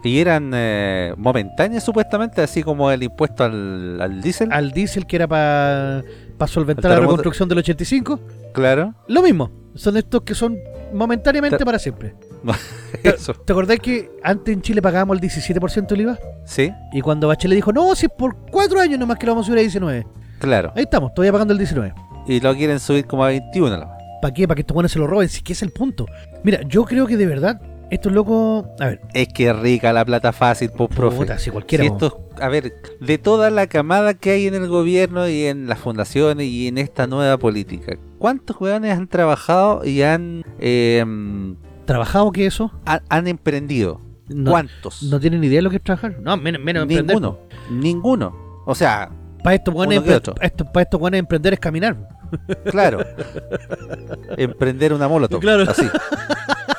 Y eran eh, momentáneas supuestamente, así como el impuesto al, al diésel. Al diésel que era para solventar El la reconstrucción del 85. Claro. Lo mismo. Son estos que son momentáneamente Te- para siempre. *laughs* Eso. ¿Te acordás que antes en Chile pagábamos el 17% del IVA? Sí, Y cuando Bachelet dijo, no, si es por cuatro años nomás que lo vamos a subir a 19. claro. Ahí estamos, todavía pagando el 19. Y lo quieren subir como a 21. nomás. ¿Para qué? ¿Para que estos buenos se lo roben? Si que es el punto. Mira, yo creo que de verdad, estos locos... A ver, Es que rica la plata fácil, pues, profe. puta, si cualquiera... Si estos- a ver, de toda la camada que hay en el gobierno y en las fundaciones y en esta nueva política, ¿cuántos jóvenes han trabajado y han, eh, ¿Trabajado que eso? han, han emprendido? No, ¿Cuántos? no tienen ni idea de lo que es trabajar. No, menos, menos emprender. Ninguno. Ninguno. O sea, Para estos buenos esto, para estos buenos emprender es caminar. claro. *laughs* emprender una molotov. Claro. Así. *laughs*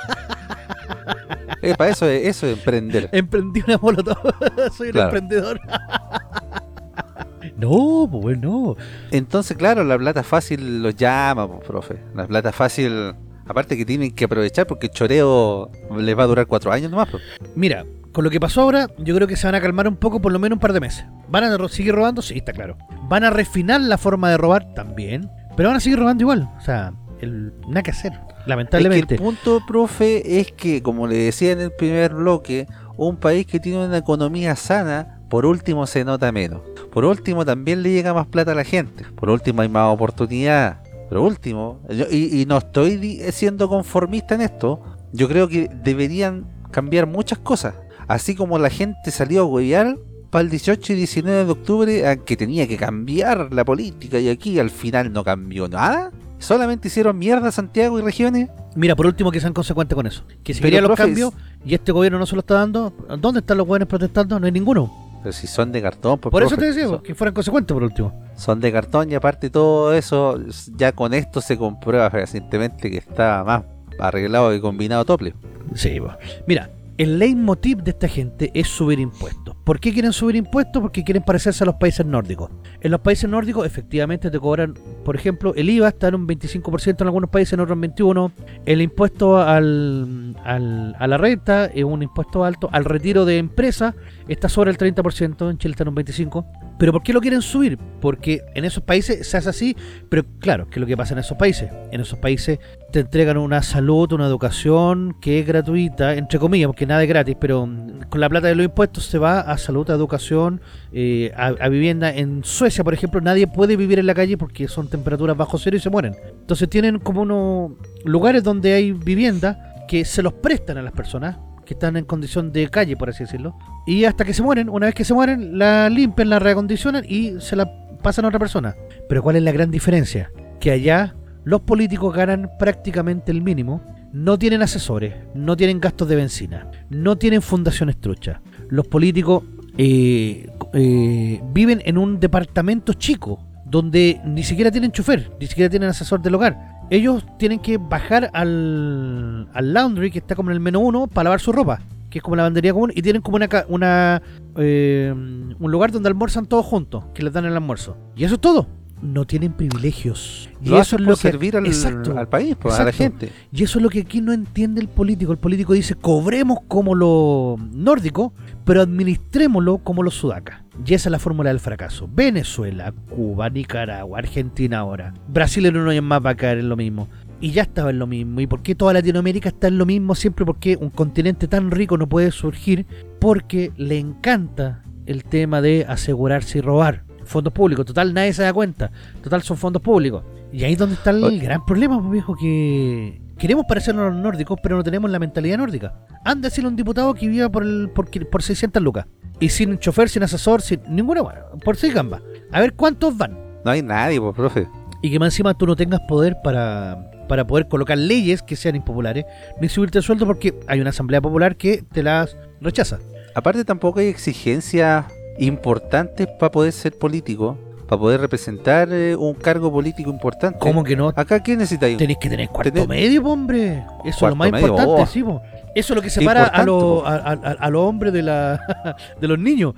Para eso, es- eso es emprender. Emprendí una molotov. *laughs* Soy un emprendedor. *laughs* no, pues no. Entonces, claro, la plata fácil los llama, pues, profe. La plata fácil, aparte que tienen que aprovechar porque el choreo les va a durar cuatro años nomás. pues. Mira, con lo que pasó ahora, yo creo que se van a calmar un poco, por lo menos un par de meses. ¿Van a ro- seguir robando? Sí, está claro. ¿Van a refinar la forma de robar? También. Pero van a seguir robando igual. O sea, el, nada que hacer. Es que Lamentablemente. el punto, profe, es que, como le decía en el primer bloque, un país que tiene una economía sana, por último se nota menos. Por último también le llega más plata a la gente. Por último hay más oportunidad. Por último, yo- y, no estoy siendo conformista en esto, yo creo que deberían cambiar muchas cosas. Así como la gente salió a huevear para el 18 y 19 de octubre, aunque tenía que cambiar la política y aquí al final no cambió nada. Solamente hicieron mierda Santiago y regiones. Mira, por último, que sean consecuentes con eso. Que si querían los cambios y este gobierno no se lo está dando, ¿dónde están los jóvenes protestando? No hay ninguno. Pero si son de cartón, pues, Por eso te decía, son, que fueran consecuentes por último. son de cartón y aparte todo eso, ya con esto se comprueba recientemente que está más arreglado y combinado tople. Sí, pues. Mira, el leitmotiv de esta gente es subir impuestos. ¿Por qué quieren subir impuestos? Porque quieren parecerse a los países nórdicos. En los países nórdicos efectivamente te cobran, por ejemplo, el IVA está en un 25% en algunos países, en otros en 21%. El impuesto al, a la renta es un impuesto alto. Al retiro de empresa está sobre el 30%, en Chile está en un 25%. ¿Pero por qué lo quieren subir? Porque en esos países se hace así, pero claro, ¿qué es lo que pasa en esos países? En esos países te entregan una salud, una educación que es gratuita, entre comillas, porque nada es gratis, pero mm, con la plata de los impuestos se va a salud, a educación, eh, a, a vivienda. En Suecia, por ejemplo, nadie puede vivir en la calle porque son temperaturas bajo cero y se mueren. Entonces tienen como unos lugares donde hay vivienda que se los prestan a las personas que están en condición de calle, por así decirlo. Y hasta que se mueren, una vez que se mueren, la limpian, la reacondicionan y se la pasan a otra persona. Pero ¿cuál es la gran diferencia? Que allá los políticos ganan prácticamente el mínimo, no tienen asesores, no tienen gastos de benzina, no tienen fundaciones truchas. Los políticos eh, eh, viven en un departamento chico, donde ni siquiera tienen chofer, ni siquiera tienen asesor del hogar. Ellos tienen que bajar al, al laundry, que está como en el menú uno, para lavar su ropa, que es como la lavandería común, y tienen como una, una eh, un lugar donde almuerzan todos juntos, que les dan el almuerzo. Y eso es todo. No tienen privilegios. Y Lo eso es lo que servir al, Exacto. al país, pues, a la gente. Y eso es lo que aquí no entiende el político. El político dice, cobremos como los nórdicos, pero administrémoslo como los sudacas. Y esa es la fórmula del fracaso. Venezuela, Cuba, Nicaragua, Argentina ahora. Brasil en unos años más va a caer en lo mismo. Y ya estaba en lo mismo. ¿Y por qué toda Latinoamérica está en lo mismo siempre? Porque un continente tan rico no puede surgir porque le encanta el tema de asegurarse y robar. Fondos públicos. Total, nadie se da cuenta. Total, son fondos públicos. Y ahí es donde está el Oye. gran problema, pues, viejo, que queremos parecernos a los nórdicos, pero no tenemos la mentalidad nórdica. Anda a decirle a un diputado que viva por, el, por, por 600 lucas. Y sin chofer, sin asesor, sin ninguna, bueno, por 6 gambas. A ver cuántos van. No hay nadie, pues, profe. Y que más encima tú no tengas poder para, para poder colocar leyes que sean impopulares, ni subirte el sueldo porque hay una asamblea popular que te las rechaza. Aparte tampoco hay exigencias importantes para poder ser político, para poder representar eh, un cargo político importante. ¿Cómo que no? Acá, ¿qué necesitáis? Tenéis que tener cuarto medio, hombre. Eso es lo más medio, importante, oh. sí, po. Eso es lo que separa a, los po. a, a- a los hombres de, la, *laughs* de los niños.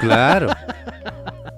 Claro. *laughs*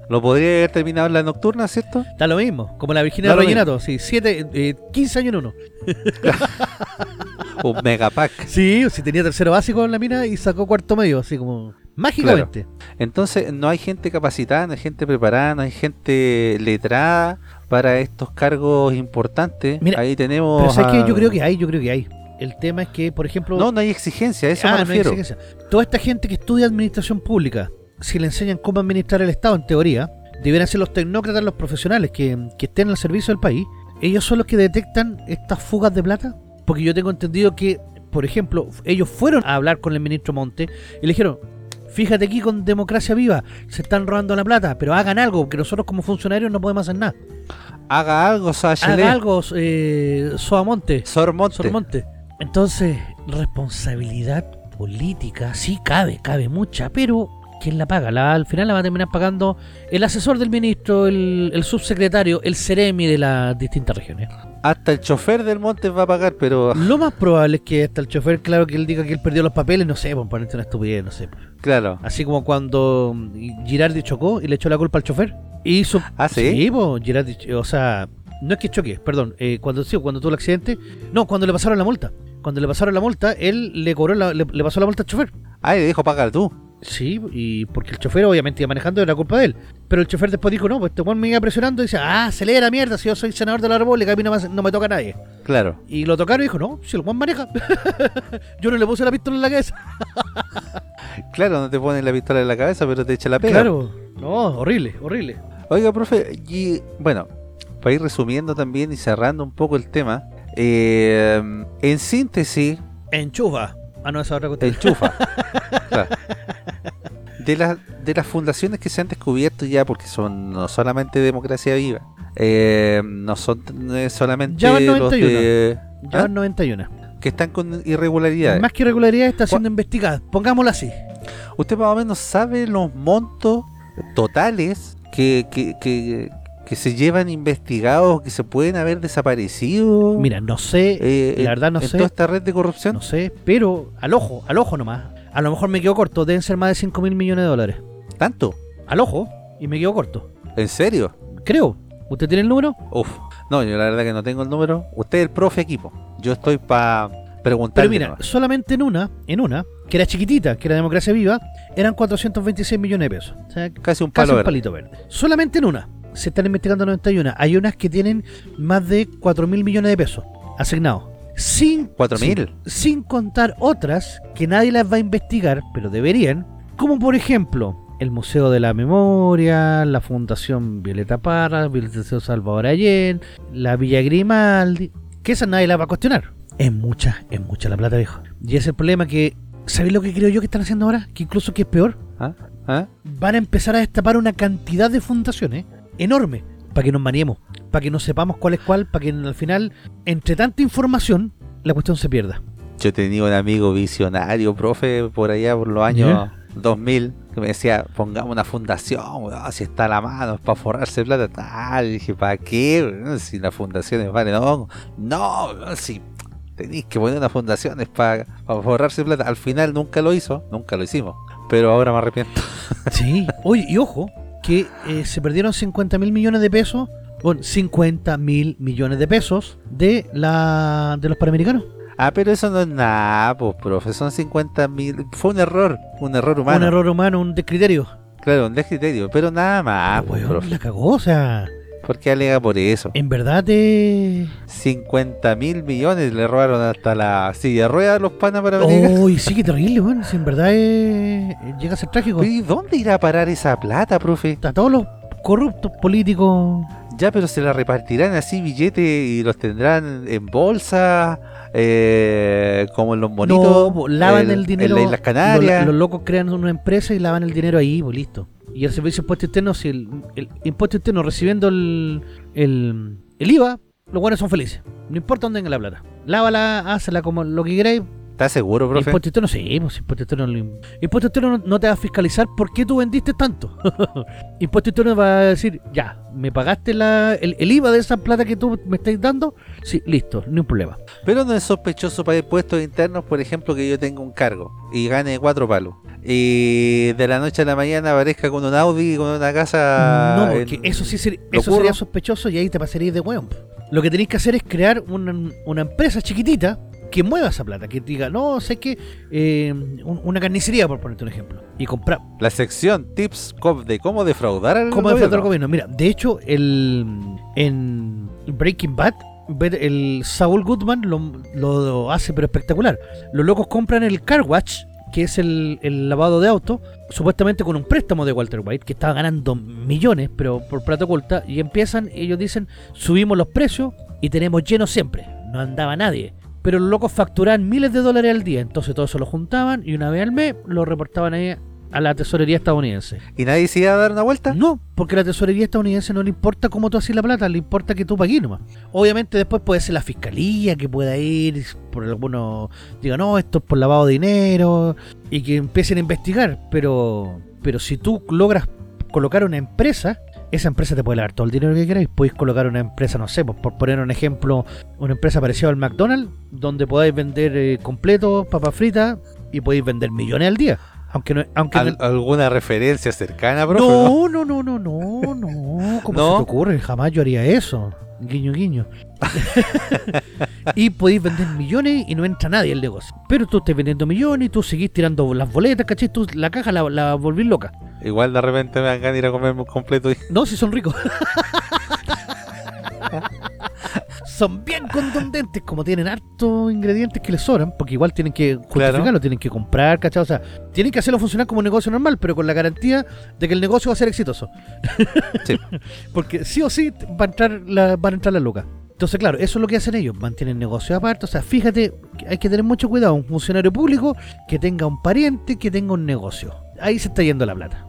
Lo podría haber terminado en la nocturna, ¿cierto? Está lo mismo, como la Virginia Da de lo Vallenato, sí, siete, eh, 15 años en uno. *laughs* Un megapack. Sí, si tenía tercero básico en la mina y sacó cuarto medio, así como mágicamente. Entonces, no hay gente capacitada, no hay gente preparada, no hay gente letrada para estos cargos importantes. Mira, Ahí tenemos. Pero ¿sabes a- qué? Yo creo que hay, yo creo que hay. El tema es que, por ejemplo, No, no hay exigencia, a eso Ah, me no hay exigencia. Toda esta gente que estudia administración pública, si le enseñan cómo administrar el Estado, en teoría, deberían ser los tecnócratas, los profesionales que, que estén al servicio del país. Ellos son los que detectan estas fugas de plata. Porque yo tengo entendido que, por ejemplo, ellos fueron a hablar con el ministro Monte y le dijeron, fíjate aquí con democracia viva, se están robando la plata, pero hagan algo, que nosotros como funcionarios no podemos hacer nada. Haga algo, Sachele. Haga algo, eh, Soamonte. Sormonte. Sormonte. Entonces, responsabilidad política, sí cabe, cabe mucha, pero ¿quién la paga? La, al final la va a terminar pagando el asesor del ministro, el, el subsecretario, el seremi de las distintas regiones. Hasta el chofer del monte va a pagar, pero Lo más probable es que hasta el chofer, claro, que él diga que él perdió los papeles, no sé, por ponerte una estupidez, no sé. claro. Así como cuando Girardi chocó y le echó la culpa al chofer. Y hizo... ¿Ah, sí? Sí, po, Girardi, o sea, no es que choque, perdón, eh, cuando sí, cuando tuvo el accidente, no, cuando le pasaron la multa. Cuando le pasaron la multa, él le cobró la- le, le pasó la multa al chofer. Ay, le dijo pagar tú. Sí, y porque el chofer obviamente iba manejando, era culpa de él. Pero el chofer después dijo, no, pues este weón me iba presionando y dice, ah, acelera mierda, si yo soy senador de la República, a mí no me, no me toca a nadie. Claro. Y lo tocaron y dijo, no, si el Juan maneja. *laughs* yo no le puse la pistola en la cabeza. *laughs* Claro, no te ponen la pistola en la cabeza, pero te echa la pega. Claro. No, horrible, horrible. Oiga, profe, y bueno, para ir resumiendo también y cerrando un poco el tema, eh, en síntesis, Enchufa. Ah, no, esa otra cuestión. enchufa. *laughs* Claro. De, las de las fundaciones que se han descubierto ya, porque son no solamente Democracia Viva, eh, no son eh, solamente Ya van los 91. de, Ya ¿Ah? van 91. que están con irregularidades. Más que irregularidad está siendo investigada. Pongámosla así. ¿Usted más o menos sabe los montos totales que, que, que, que se llevan investigados, que se pueden haber desaparecido? Mira, no sé, eh, la verdad no en, sé. toda esta red de corrupción. No sé, pero al ojo, al ojo nomás. A lo mejor me quedo corto, deben ser más de 5 mil millones de dólares. ¿Tanto? Al ojo, y me quedo corto. ¿En serio? Creo. ¿Usted tiene el número? Uf. No, yo la verdad que no tengo el número. Usted es el profe equipo. Yo estoy para Pero preguntarle. mira, nomás. solamente en una, en una, que era chiquitita, que era Democracia Viva, eran 426 millones de pesos. O sea, casi un casi palo un verde. palito verde. Solamente en una. Se están investigando 91. Hay unas que tienen más de 4 mil millones de pesos asignados. Sin, ¿Cuatro sin- mil? sin contar otras que nadie las va a investigar, pero deberían. Como por ejemplo, el Museo de la Memoria, la Fundación Violeta Parra, Violeta Salvador Allende, la Villa Grimaldi, que esas nadie las va a cuestionar. Es mucha, es mucha la plata, viejo. Y es el problema que, ¿sabéis lo que creo yo que están haciendo ahora? Que incluso que es peor ¿Ah? ¿Ah? van a empezar a destapar una cantidad de fundaciones enorme para que nos maniemos, para que no sepamos cuál es cuál, para que al final, entre tanta información, la cuestión se pierda. Yo tenía un amigo visionario, profe, por allá por los años 2000, que me decía, pongamos una fundación, si está a la mano, es para forrarse plata. Ah, dije, ¿para qué? Si las fundaciones valen no, no, si tenéis que poner una fundación es para forrarse plata. Al final nunca lo hizo, nunca lo hicimos, pero ahora me arrepiento. Sí. Oye, y ojo, que eh, se perdieron 50 mil millones de pesos, bueno, 50 mil millones de pesos de la de los panamericanos. Ah, pero eso no es nada, pues, profe, son 50 mil. Fue un error, un error humano. Un error humano, un descriterio. Claro, un descriterio, pero nada más, pues, Weón, profe. la cagó, o sea, ¿Por qué alega por eso? en verdad te... 50 mil millones le robaron hasta la silla de ruedas a los panas para venir. Uy, sí, qué terrible, bueno, si en verdad es- llega a ser trágico. ¿Y dónde irá a parar esa plata, profe? A todos los corruptos políticos Ya, pero se la repartirán así billetes y los tendrán en bolsa, eh, como en los monitos. No, lavan el, dinero. En las Canarias. Los, los locos crean una empresa y lavan el dinero ahí, pues listo. Y el servicio de impuesto interno, si el, impuesto interno recibiendo el, el, el IVA, los buenos son felices. No importa dónde venga la plata. Lávala, hazla como lo que queráis. ¿Estás seguro, profe? Impuesto interno, sí, pues impuesto interno. lo- Impuesto interno no, no te va a fiscalizar por qué tú vendiste tanto. *laughs* impuesto interno va a decir, ya, me pagaste la, el, el IVA de esa plata que tú me estás dando. Sí, listo, no hay problema. Pero no es sospechoso para impuestos internos, por ejemplo, que yo tenga un cargo y gane cuatro palos. Y de la noche a la mañana aparezca con un Audi, con una casa. No, porque en- eso sí ser- ¿Lo eso sería sospechoso y ahí te pasarías de hueón. Lo que tenéis que hacer es crear una, una empresa chiquitita que mueva esa plata, que diga, no, sé que eh, un- una carnicería, por ponerte un ejemplo, y comprar. La sección tips de cómo defraudar al ¿Cómo defraudar al gobierno. Mira, de hecho, el, en Breaking Bad, el Saul Goodman lo, lo hace pero espectacular. Los locos compran el car wash, que es el, el lavado de auto, supuestamente con un préstamo de Walter White, que estaba ganando millones, pero por plata oculta, y empiezan, ellos dicen, subimos los precios y tenemos lleno siempre. No andaba nadie. Pero los locos facturaban miles de dólares al día, entonces todo eso lo juntaban y una vez al mes lo reportaban ahí a la tesorería estadounidense. ¿Y nadie se iba a dar una vuelta? No, porque a la tesorería estadounidense no le importa cómo tú haces la plata, le importa que tú pagues nomás. Obviamente después puede ser la fiscalía que pueda ir por algunos, diga no, esto es por lavado de dinero y que empiecen a investigar, pero pero si tú logras colocar una empresa, esa empresa te puede lavar todo el dinero que queráis. Podéis colocar una empresa, no sé, pues, por poner un ejemplo, una empresa parecida al McDonald's, donde podáis vender eh, completos, papas fritas y podéis vender millones al día. Aunque no, aunque ¿Al- no- ¿Alguna referencia cercana, profe? no, *laughs* no, no, no, no, no. ¿Cómo ¿No? se te ocurre? Jamás yo haría eso. Guiño, guiño. *laughs* y podéis vender millones y no entra nadie al negocio. Pero tú estás vendiendo millones y tú seguís tirando las boletas, ¿cachai? Tú la caja la, la volvís loca. Igual de repente me van a ir a comer un completo y... No, si son ricos. *laughs* son bien contundentes, como tienen hartos ingredientes que les sobran, porque igual tienen que justificarlo, Claro. tienen que comprar, ¿cachai? O sea, tienen que hacerlo funcionar como un negocio normal, pero con la garantía de que el negocio va a ser exitoso. Sí. *laughs* porque sí o sí va a entrar la, van a entrar las lucas. Entonces, claro, eso es lo que hacen ellos, mantienen negocio aparte. O sea, fíjate, hay que tener mucho cuidado. Un funcionario público que tenga un pariente que tenga un negocio. Ahí se está yendo la plata.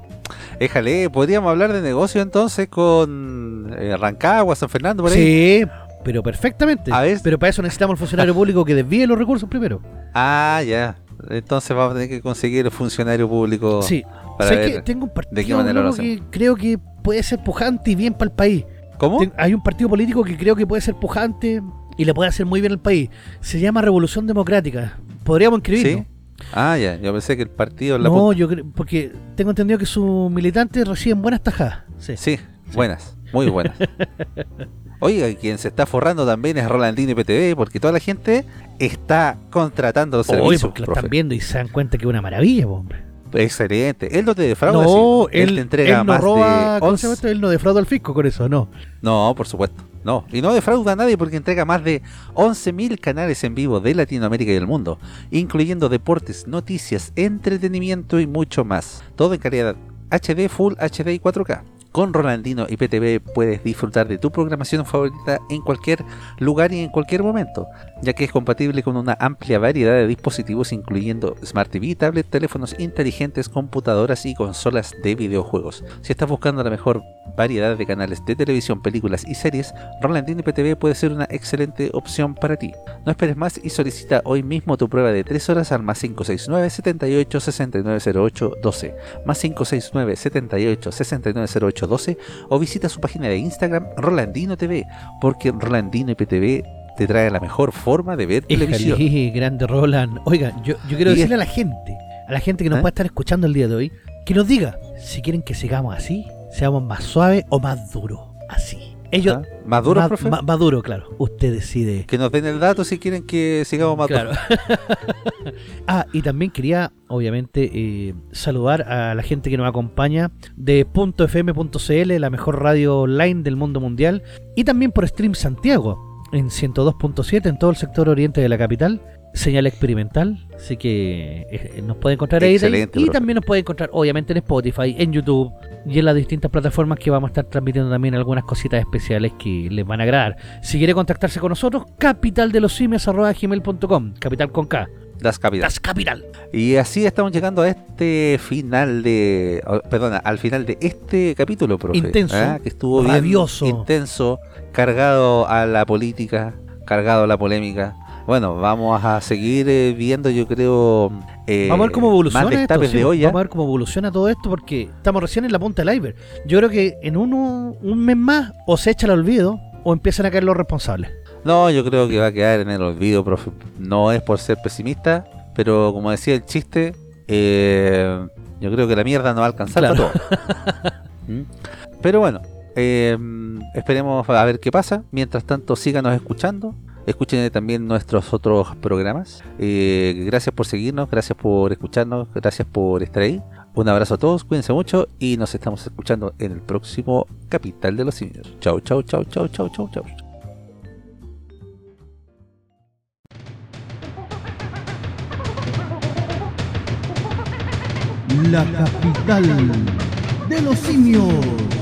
Éjale, podríamos hablar de negocio entonces con eh, Rancagua, San Fernando, por ahí. Sí, pero perfectamente. A ver. Pero para eso necesitamos el funcionario público que desvíe los recursos primero. Ah, ya. Entonces vamos a tener que conseguir el funcionario público. Sí. para ¿Sabes ver qué? Tengo un de qué partido manera lo loco que creo que puede ser pujante y bien para el país. ¿Cómo? Ten- hay un partido político que creo que puede ser pujante y le puede hacer muy bien al país. Se llama Revolución Democrática. Podríamos inscribirnos. ¿Sí? Ah, ya. Yo pensé que el partido... La No, yo creo, porque tengo entendido que sus militantes reciben buenas tajadas. Sí. Sí, buenas. Muy buenas. *laughs* Oiga, quien se está forrando también es Rolandino y PTV, porque toda la gente está contratando los Oye, servicios. porque lo están viendo y se dan cuenta que es una maravilla, hombre. Excelente. Él no te defrauda. No, él, te entrega él no más roba, de ¿cómo se llama 11 esto? Él no defrauda al fisco con eso, no. No, por supuesto. No, y no defrauda a nadie porque entrega más de 11.000 canales en vivo de Latinoamérica y el mundo, incluyendo deportes, noticias, entretenimiento y mucho más. Todo en calidad HD, Full HD y 4K. Con Rolandino y PTV puedes disfrutar de tu programación favorita en cualquier lugar y en cualquier momento, ya que es compatible con una amplia variedad de dispositivos incluyendo Smart TV, tablet, teléfonos inteligentes, computadoras y consolas de videojuegos. Si estás buscando la mejor variedad de canales de televisión, películas y series, Rolandino PTV puede ser una excelente opción para ti. No esperes más y solicita hoy mismo tu prueba de 3 horas al más 569 78 6908 12 más 569 78 6908 12 o visita su página de Instagram Rolandino TV porque Rolandino IPTV te trae la mejor forma de ver televisión. Híjale, grande Roland. Oiga, yo, yo quiero Y decirle a la gente, a la gente que nos ¿Eh? puede estar escuchando el día de hoy, que nos diga si quieren que sigamos así, seamos más suaves o más duros. Así. Ellos. ¿Ah? ¿Más duro, más, profe? más- más duro, claro. Usted decide. Que nos den el dato si quieren que sigamos más Claro. *laughs* ah, y también quería, obviamente, eh, saludar a la gente que nos acompaña de .fm.cl, la mejor radio online del mundo mundial, y también por Stream Santiago, en 102.7 en todo el sector oriente de la capital. Señal experimental, así que eh, nos puede encontrar ahí. Excelente, Y también nos puede encontrar, obviamente, en Spotify, en YouTube y en las distintas plataformas que vamos a estar transmitiendo también algunas cositas especiales que les van a agradar. Si quiere contactarse con nosotros, capitaldelosimios.gmail.com, capital con K. Das Capital. Das Capital. Y así estamos llegando a este final de. oh, Perdona, al final de este capítulo, profe. Intenso, ¿ah? Que estuvo bien rabioso. intenso, cargado a la política, cargado a la polémica. Bueno, vamos a seguir eh, viendo, yo creo. eh, Vamos a ver cómo evoluciona esto. sí, de olla. Vamos a ver cómo evoluciona todo esto porque estamos recién en la punta del iceberg. Yo creo que en uno, un mes más o se echa al olvido o empiezan a caer los responsables. No, yo creo que va a quedar en el olvido, profe. No es por ser pesimista, pero como decía el chiste, eh, yo creo que la mierda no va a alcanzar Claro. para todo. *laughs* ¿Mm? Pero bueno, eh, esperemos a ver qué pasa. Mientras tanto, síganos escuchando. Escuchen también nuestros otros programas. Eh, gracias por seguirnos, gracias por escucharnos, gracias por estar ahí. Un abrazo a todos, cuídense mucho y nos estamos escuchando en el próximo Capital de los Simios. Chau, chau, chau, chau, chau, chau, chau. La capital de los simios.